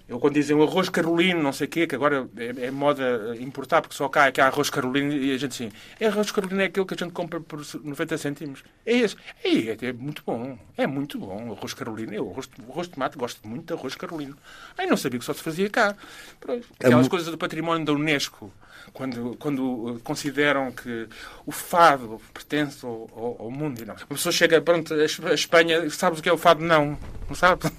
Eu quando dizem o arroz carolino, não sei o quê, que agora é, é, moda importar, porque só cá é que há arroz carolino, e a gente assim, é arroz carolino é aquele que a gente compra por 90 cêntimos. É esse. É, é, muito bom. É muito bom o arroz carolino. Eu, o arroz, arroz de tomate, gosto muito de arroz carolino. Ai, não sabia que só se fazia cá. Aquelas coisas do património da Unesco, quando, quando consideram que o fado pertence ao, ao, ao mundo. Não. A pessoa chega, pronto, a Espanha, sabes o que é o fado? Não. Não sabe?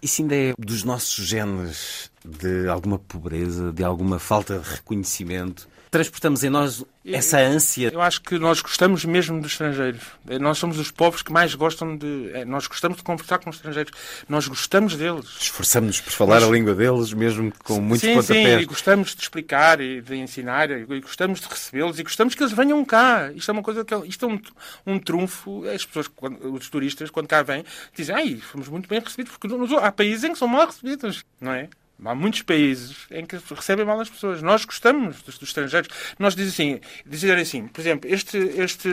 Isso ainda é dos nossos genes de alguma pobreza, de alguma falta de reconhecimento? Transportamos em nós essa ânsia? Eu acho que nós gostamos mesmo dos estrangeiros. Nós somos os povos que mais gostam de. é, Nós gostamos de conversar com os estrangeiros. Nós gostamos deles. Esforçamos-nos por falar Nós- a língua deles, mesmo com muitos sim, pontapés. Sim, e gostamos de explicar e de ensinar, e gostamos de recebê-los e gostamos que eles venham cá. Isto é uma coisa que isto é um, um trunfo. As pessoas, quando- os turistas, quando cá vêm, dizem, ai, fomos muito bem recebidos, porque nos- há países em que são mal recebidos, não é? Há muitos países em que recebem mal as pessoas. Nós gostamos dos, dos estrangeiros. Nós dizem assim, dizer assim, por exemplo, este, este,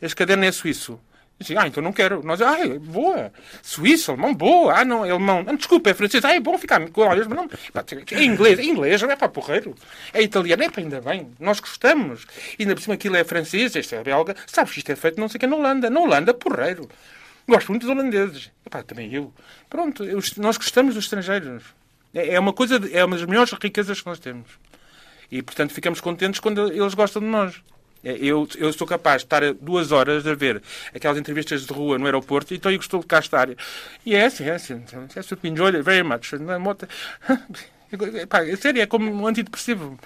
este caderno é suíço. Dizem, ah, então não quero. Nós, ah, é boa. Suíço, alemão, boa. Ah, não, é alemão. Ah, desculpa, é francês. Ah, é bom ficar com olhos, mas não. É inglês, é inglês, é para porreiro. É italiano, é para ainda bem. Nós gostamos. E ainda por cima aquilo é francês, este é belga. Sabes que isto é feito não sei o que na Holanda. Na Holanda, porreiro. Gosto muito dos holandeses. Epá, também eu. Pronto, nós gostamos dos estrangeiros. É é uma coisa, de- é uma das melhores riquezas que nós temos. E, portanto, ficamos contentes quando eles gostam de nós. É, Eu, eu sou capaz de estar duas horas a ver aquelas entrevistas de rua no aeroporto e então eu gostou de cá estar. É assim, é assim. That's what we enjoy it very much. É Pá, é sério, é como um antidepressivo.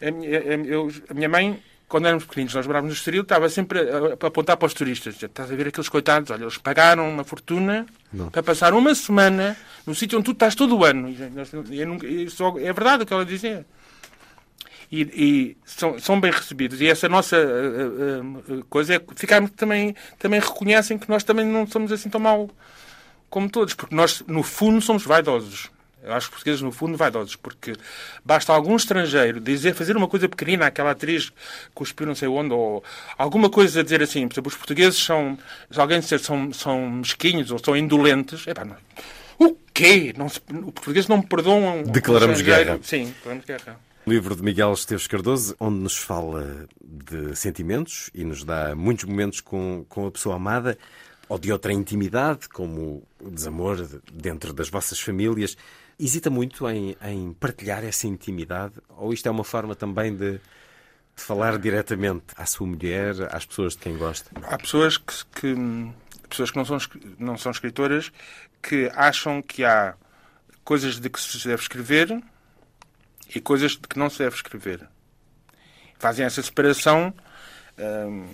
A minha, eu- a minha mãe, quando éramos pequeninos, nós morávamos no Estoril, estava sempre a, a apontar para os turistas. Estás a ver aqueles coitados, olha, eles pagaram uma fortuna para passar uma semana no sítio onde tu estás todo o ano. E nunca- só- é verdade o que ela dizia. E, e são, são bem recebidos. E essa nossa uh, uh, coisa é ficarmos também, também reconhecem que nós também não somos assim tão mal como todos, porque nós, no fundo, somos vaidosos. Eu acho que os portugueses, no fundo, vaidosos, porque basta algum estrangeiro dizer, fazer uma coisa pequenina àquela atriz que cuspiu não sei onde, ou alguma coisa a dizer assim, por exemplo, os portugueses são, se alguém disser são, são mesquinhos ou são indolentes, epá, não. o quê? Não se, o português não me perdoam. Declaramos guerra. Sim, declaramos guerra. Livro de Miguel Esteves Cardoso, onde nos fala de sentimentos e nos dá muitos momentos com, com a pessoa amada ou de outra intimidade, como o desamor dentro das vossas famílias. Hesita muito em, em partilhar essa intimidade? Ou isto é uma forma também de, de falar diretamente à sua mulher, às pessoas de quem gosta? Há pessoas que, que- pessoas que não são, não são escritoras que acham que há coisas de que se deve escrever e coisas de que não se deve escrever. Fazem essa separação hum,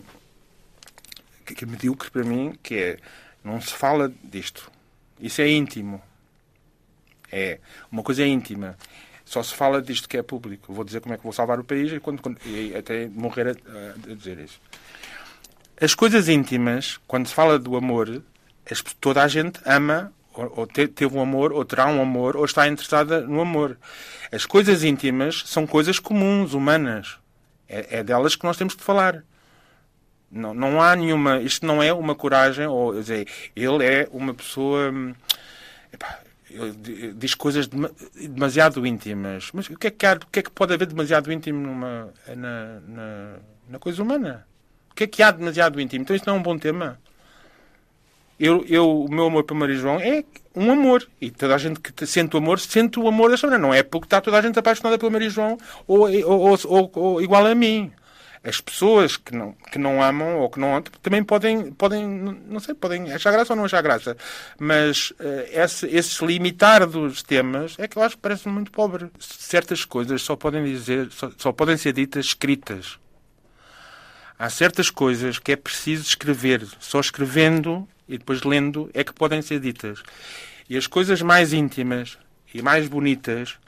que é medíocre para mim, que é não se fala disto. Isso é íntimo. É. Uma coisa é íntima. Só se fala disto que é público. Vou dizer como é que vou salvar o país e, quando, quando- e até morrer a, a dizer isso. As coisas íntimas, quando se fala do amor, toda a gente ama ou, ou te, teve um amor, ou terá um amor, ou está interessada no amor. As coisas íntimas são coisas comuns, humanas. É, é delas que nós temos de falar. Não, não há nenhuma. Isto não é uma coragem, ou dizer, ele é uma pessoa. hum, epá, diz coisas dema- demasiado íntimas. Mas o que é que, há, o que, é que pode haver demasiado íntimo numa, na, na, na coisa humana? O que é que há demasiado íntimo? Então isso não é um bom tema? Eu, eu, o meu amor para Maria João é um amor. E toda a gente que te- sente o amor, sente o amor desta maneira. Não é porque está toda a gente apaixonada pela Maria João ou, ou, ou- ou igual a mim. As pessoas que não, que não amam ou que não também podem, podem, não sei, podem achar graça ou não achar graça. Mas eh, esse, esse limitar dos temas é que eu acho que parece muito pobre. Certas coisas só podem dizer, só, só podem ser ditas escritas. Há certas coisas que é preciso escrever. Só escrevendo e depois lendo é que podem ser ditas. E as coisas mais íntimas e mais bonitas,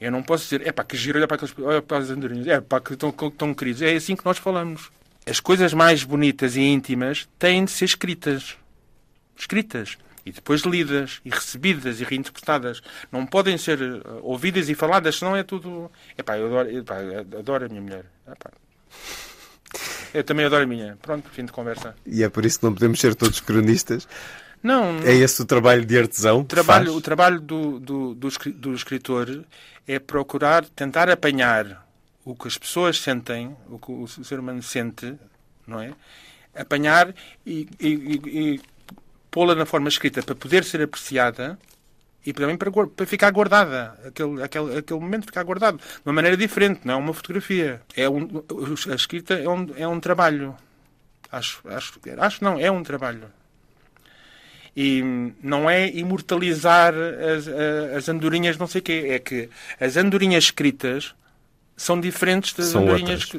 eu não posso dizer, é pá, que giro, olha para, aqueles, olha para as andorinhas, é pá, que estão, estão queridos. É assim que nós falamos. As coisas mais bonitas e íntimas têm de ser escritas. Escritas. E depois lidas, e recebidas, e reinterpretadas. Não podem ser eh, ouvidas e faladas, senão é tudo... É pá, eu adoro, eu adoro a minha mulher. Epá. Eu também adoro a minha. Pronto, fim de conversa. E é por isso que não podemos ser todos cronistas. Não, É esse o trabalho de artesão o trabalho, o trabalho do, do, do, do escritor é procurar tentar apanhar o que as pessoas sentem, o que o ser humano sente, não é? Apanhar e, e, e- e pô-la na forma escrita para poder ser apreciada e também para, para ficar guardada. Aquele, aquele, aquele momento ficar guardado. De uma maneira diferente, não é uma fotografia. É um, a escrita é um, é um trabalho. Acho, acho, acho não, é um trabalho. E não é imortalizar as, as andorinhas, não sei o quê. É que as andorinhas escritas são diferentes das São andorinhas. que-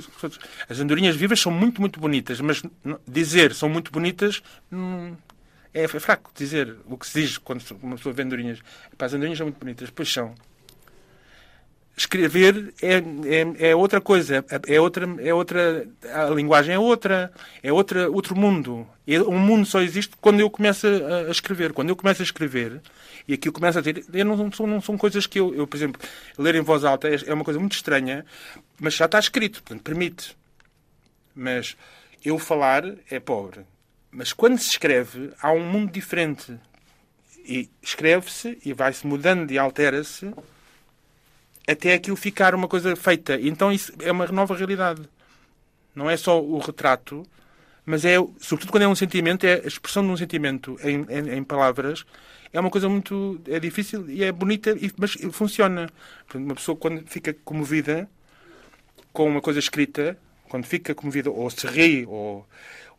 As andorinhas vivas são muito, muito bonitas, mas dizer são muito bonitas hum, é, é fraco dizer. O que se diz quando uma pessoa vê andorinhas. Pá, as andorinhas são muito bonitas, pois são. Escrever é, é, é outra coisa, é outra, é outra, a linguagem é outra, é outra, outro mundo. Um mundo só existe quando eu começo a, a escrever. Quando eu começo a escrever e aquilo começa a ter. Eu não, são, não são coisas que eu, eu, por exemplo, ler em voz alta é, é uma coisa muito estranha, mas já está escrito, portanto, permite. Mas eu falar é pobre. Mas quando se escreve, há um mundo diferente. E escreve-se e vai-se mudando e altera-se até aquilo ficar uma coisa feita. Então isso é uma nova realidade. Não é só o retrato, mas é, sobretudo quando é um sentimento, é a expressão de um sentimento em, em, em palavras. É uma coisa muito. é difícil e é bonita, mas funciona. Uma pessoa, quando fica comovida com uma coisa escrita, quando fica comovida, ou se ri, ou,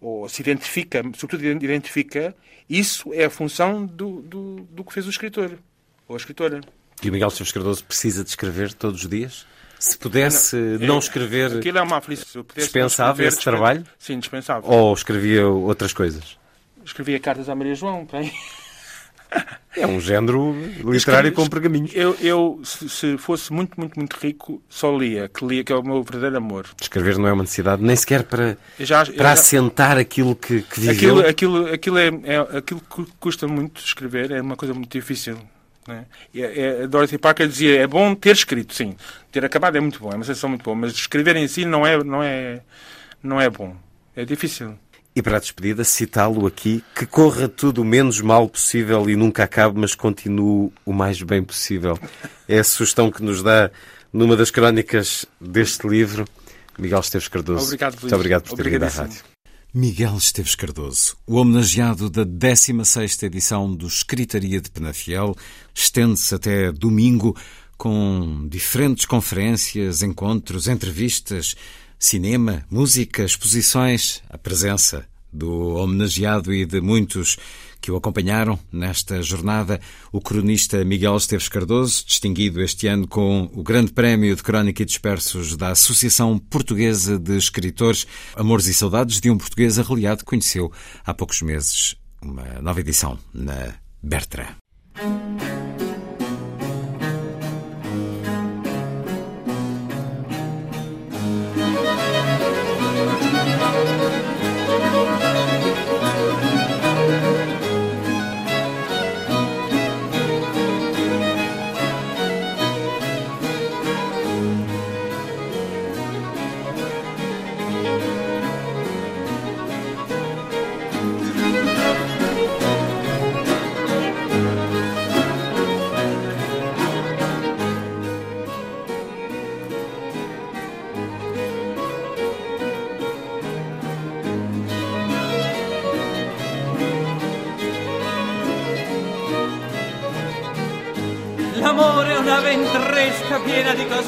ou se identifica, sobretudo identifica, isso é a função do, do, do que fez o escritor, ou a escritora. E o Miguel Esteves Cardoso precisa de escrever todos os dias? Se pudesse Não, não eu- escrever, Aquilo é uma aflição. Dispensava escrever, esse dispen- trabalho? Sim, dispensava. ou escrevia outras coisas? Escrevia cartas à Maria João. aí. É um género literário com pergaminhos. Eu, eu se, se fosse muito, muito, muito rico, só lia, que lia, que é o meu verdadeiro amor. Escrever não é uma necessidade, nem sequer para, Eu já- eu para já- assentar aquilo que, que viveu. Aquilo, aquilo, aquilo, é, é- aquilo que custa muito escrever, é uma coisa muito difícil. Né? E a- é- a Dorothy Parker dizia, é bom ter escrito, sim. Ter acabado é muito bom, é uma sensação muito boa, mas escrever em si não é, não é, não é bom. É difícil. E para a despedida, citá-lo aqui, que corra tudo o menos mal possível e nunca acabe, mas continue o mais bem possível. É a sugestão que nos dá numa das crónicas deste livro. Miguel Esteves Cardoso. Obrigado, Luís. Muito obrigado por ter vindo à rádio. Miguel Esteves Cardoso, o homenageado da 16ª edição do Escritaria de Penafiel, estende-se até domingo com diferentes conferências, encontros, entrevistas, cinema, música, exposições, a presença do homenageado e de muitos que o acompanharam nesta jornada, o cronista Miguel Esteves Cardoso, distinguido este ano com o Grande Prémio de Crónica e Dispersos da Associação Portuguesa de Escritores. Amores e Saudades de um Português Arreliado conheceu há poucos meses uma nova edição na Bertrand.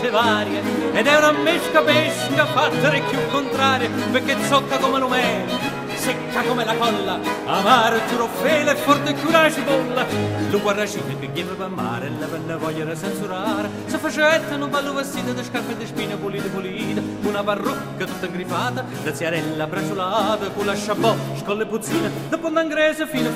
Cose varie. Ed è una mesca pesca fatta più contraria perché zocca come l'umè secca come la colla. Amaro giuro fela e forte più la cipolla lo guarracino che chiede per mare la bella voglia da censurare. Se facetta un ballo vestito di scarpe di spine pulite pulite. Una parrucca tutta ingrifata da ziarella braciolata con la sciabò scolle puzzine da pondangrese fino a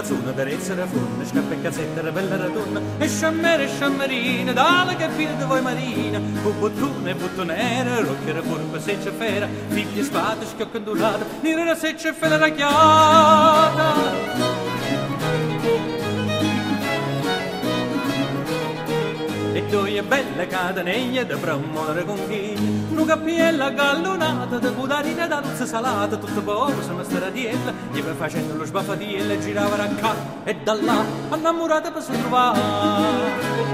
cazzuna, d'arezza da forna, scappa e cazzetta, da bella radonna, e sciammere e sciammerina, dalla fine di voi marina, con bottone e bottonera, rocchera curva, seccia fera, figli spade, schiocca ondulata, nera seccia e fela racchiata. e due belle catenelle da promuovere con chi una cappiella gallonata da cudarina d'alza salata tutto poco sono stradiella gli va facendo lo sbaffatiello e girava racca e da là innamorata per si trovare.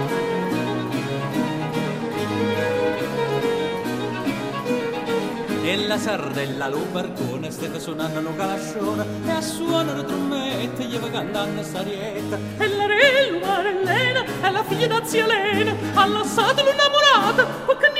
E la sardella lo barcone stette suonando un calascione e a suonare trommette gli va cantando sarietta e la re l'umarellena e la figlia da zia Lena ha lasciato l'innamorata perché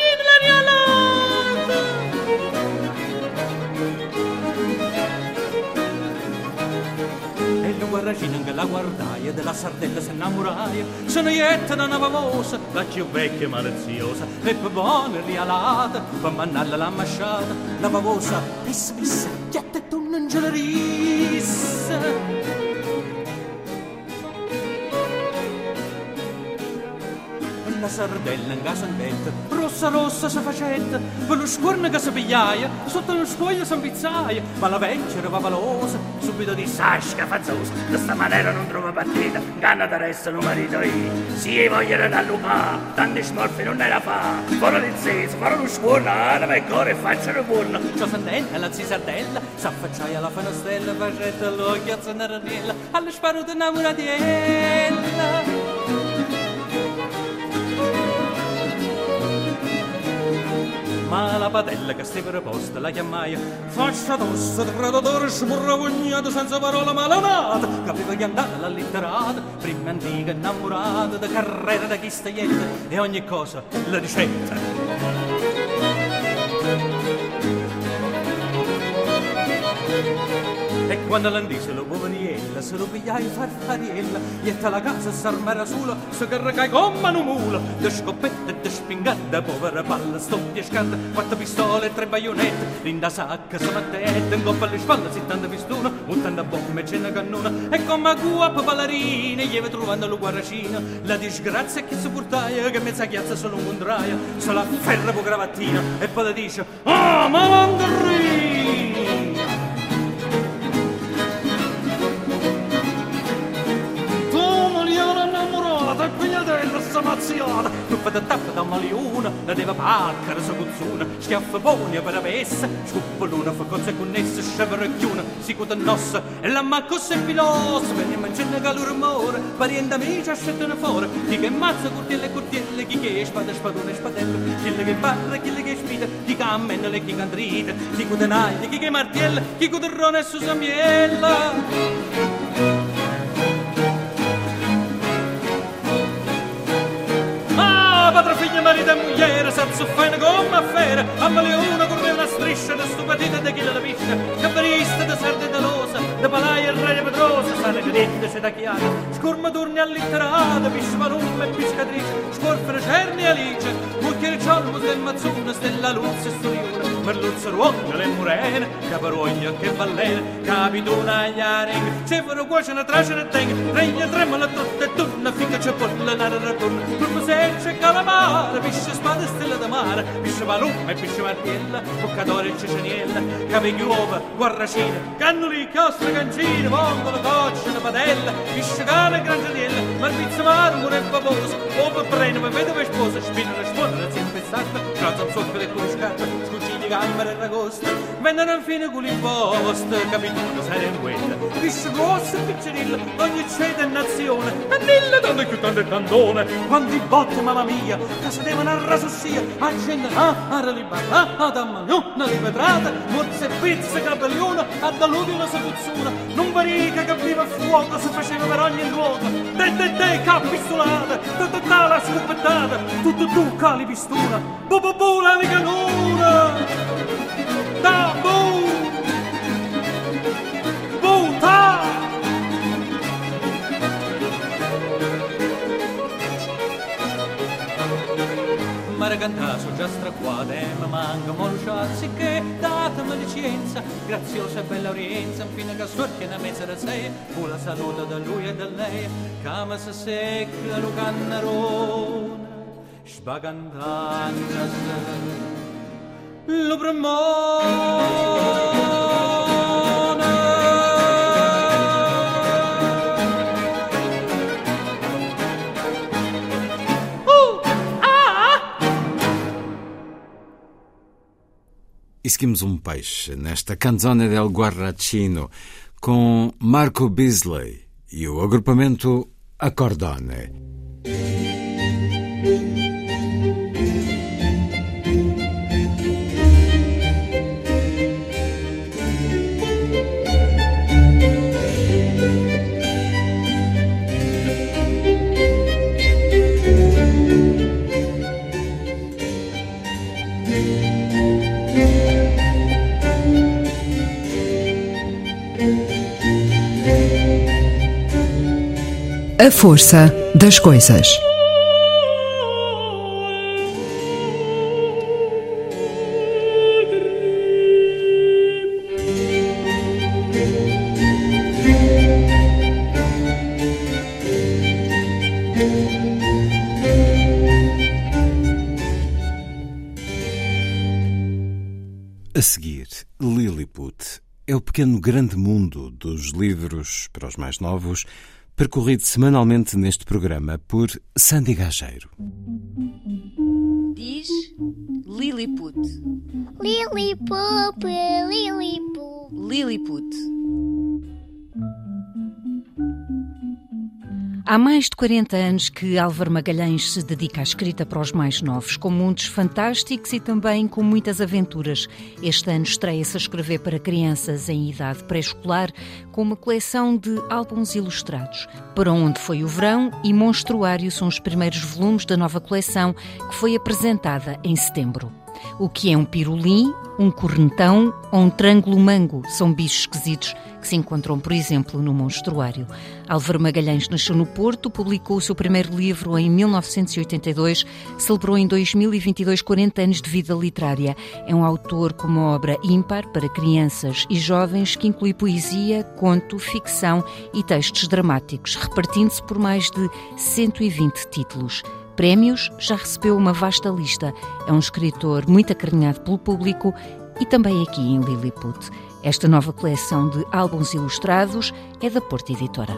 guarracina che la guardaia della sardella se innamoraia sono ietta da una famosa la più vecchia maliziosa e per buona rialata per mannarla la masciata. La famosa pissa pissa chiatta e tu non ce la la sardella in gasandetta, rossa rossa sa facetta, per lo scorno che si pigliaia, sotto lo scoglio si impizzaia, ma la vecchia era valosa, subito di sasca fazzosa, di questa maniera non trova partita, ganna da resto lo marito io, si vogliono da lupa, tanti smorfi non era fa, fuori di zeso, fuori lo scorno, anima e cuore facciano buono, ciò sandella, la zia sardella, s'affacciaia alla fanastella, facetta l'occhio a zannaranella, allo sparo di innamoratiella. Ma la padella che stava preposta la chiamaia faccia tosta, traditore, smurravognato senza parola capiva che andava la litterata prima antica innamorata da carriera da chi staietta e ogni cosa la ricetta e quando l'andise lo poveriella se lo pigliai farfariella ietta la casa s'armera sola se carregai come una mula de scoppette de spingate povera palla stoppia scatta quattro pistole e tre baionette linda sacca se mattette in coppa alle spalle settanta pistone ottanta bombe e cena cannona e come guapa ballerina gli trovando lo guarracino la disgrazia che si portaia che mezza chiazza solo un contraia se la ferra po' gravattina e poi le dice ah ma mandarina mazziata tuppa da tappa da maliuna la deva paccara sa cuzzuna schiaffa buoni per avessa scuppoluna fa cozze connesse sceveracchiuna si cuda nossa e la macco se filosa. Venne mangiando calore amore pariente amici ascettano fuori. Chi che mazza curtielle curtielle chi che spada spadone spadello chi che parla chi che spida chi che ammennale chi che andrita chi cuda nagli chi che martiella chi cuda rone su sambiella figlio, marito e senza fare come affare, a una correva una striscia da stupatita da chi la piscia, che barista da serde da rosa, da palaia e re pedrosa, sale cadente, se da chiara, scurma turni allitterata, piscia valumma e piscatrice, scorfere cerni e alice, mucchiere ciolmo del mazzuna, stella luzza e storiona, per Merluzzo, ruota le murene, caparoglia che ballena, capituna iaring, se vero cuoce una traccia ne tenga, regna tremola tutta e tunna, finché c'è porta polla nara raturna, se c'è calamare, pisce spada e stella da mare, pisce palumma e pisce martiella, boccatore e ceceniella, capegli uova, guarracina, cannuli, chiostra, cancina, vongolo, coccia, la padella, pisce cane e grangianella, marpizza marmore e paposo, uova breno, vedova e sposa, spina e spuola, la zia impestata, trazza un soffio e con scarpa, scucina, scucigli, gambere e ragosta, vennero infine con l'imposta, capito? Serie quella, visce grossa e piccerilla, ogni ceda e nazione, e mille donne più tante tantone, quanti botte, mamma mia, che si devono arrasossia, a gente, ah, a relibata, ah, da magnona, rivetrata, morse e pizze, capelliona, a daludi la seduzione, non verica che viva fuoco, si faceva per ogni luogo, de de de, capistolata, ta ta ta, la scopettata, tutto tu, cali pistona, bu bu bu, la liganura, Maracantaso già straquade, ma manca molciazzi che datemi licenza, graziosa e bella orienza, infine che sorti una mezza da sé, fu la salute da lui e da lei, cama se secca lo cannarone, sbagandanga lo E seguimos um peixe nesta Canzone del Guarracino com Marco Beasley e o agrupamento Accordone. A força das coisas. A seguir, Lilliput é o pequeno grande mundo dos livros para os mais novos, percorrido semanalmente neste programa por Sandy Gageiro. Diz Lilliput. Lilliput, Lilliput. Lilliput. Há mais de 40 anos que Álvaro Magalhães se dedica à escrita para os mais novos, com mundos fantásticos e também com muitas aventuras. Este ano estreia-se a escrever para crianças em idade pré-escolar, com uma coleção de álbuns ilustrados. Para onde foi o verão e Monstruário são os primeiros volumes da nova coleção que foi apresentada em setembro. O que é um pirulim, um cornetão ou um trângulo mango são bichos esquisitos que se encontram, por exemplo, no monstruário. Álvaro Magalhães nasceu no Porto, publicou o seu primeiro livro em 1982, celebrou em 2022 40 anos de vida literária. É um autor com uma obra ímpar para crianças e jovens que inclui poesia, conto, ficção e textos dramáticos, repartindo-se por mais de 120 títulos. Prémios, já recebeu uma vasta lista. É um escritor muito acarinhado pelo público e também aqui em Lilliput. Esta nova coleção de álbuns ilustrados é da Porta Editora.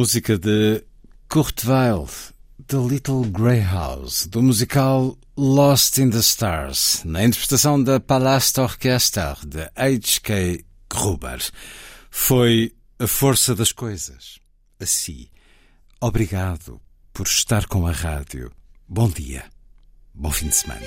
Música de Kurt Weill, The Little Grey House, do musical Lost in the Stars, na interpretação da Palast Orchestra de H.K. Gruber. Foi a força das coisas. Assim. Obrigado por estar com a rádio. Bom dia. Bom fim de semana.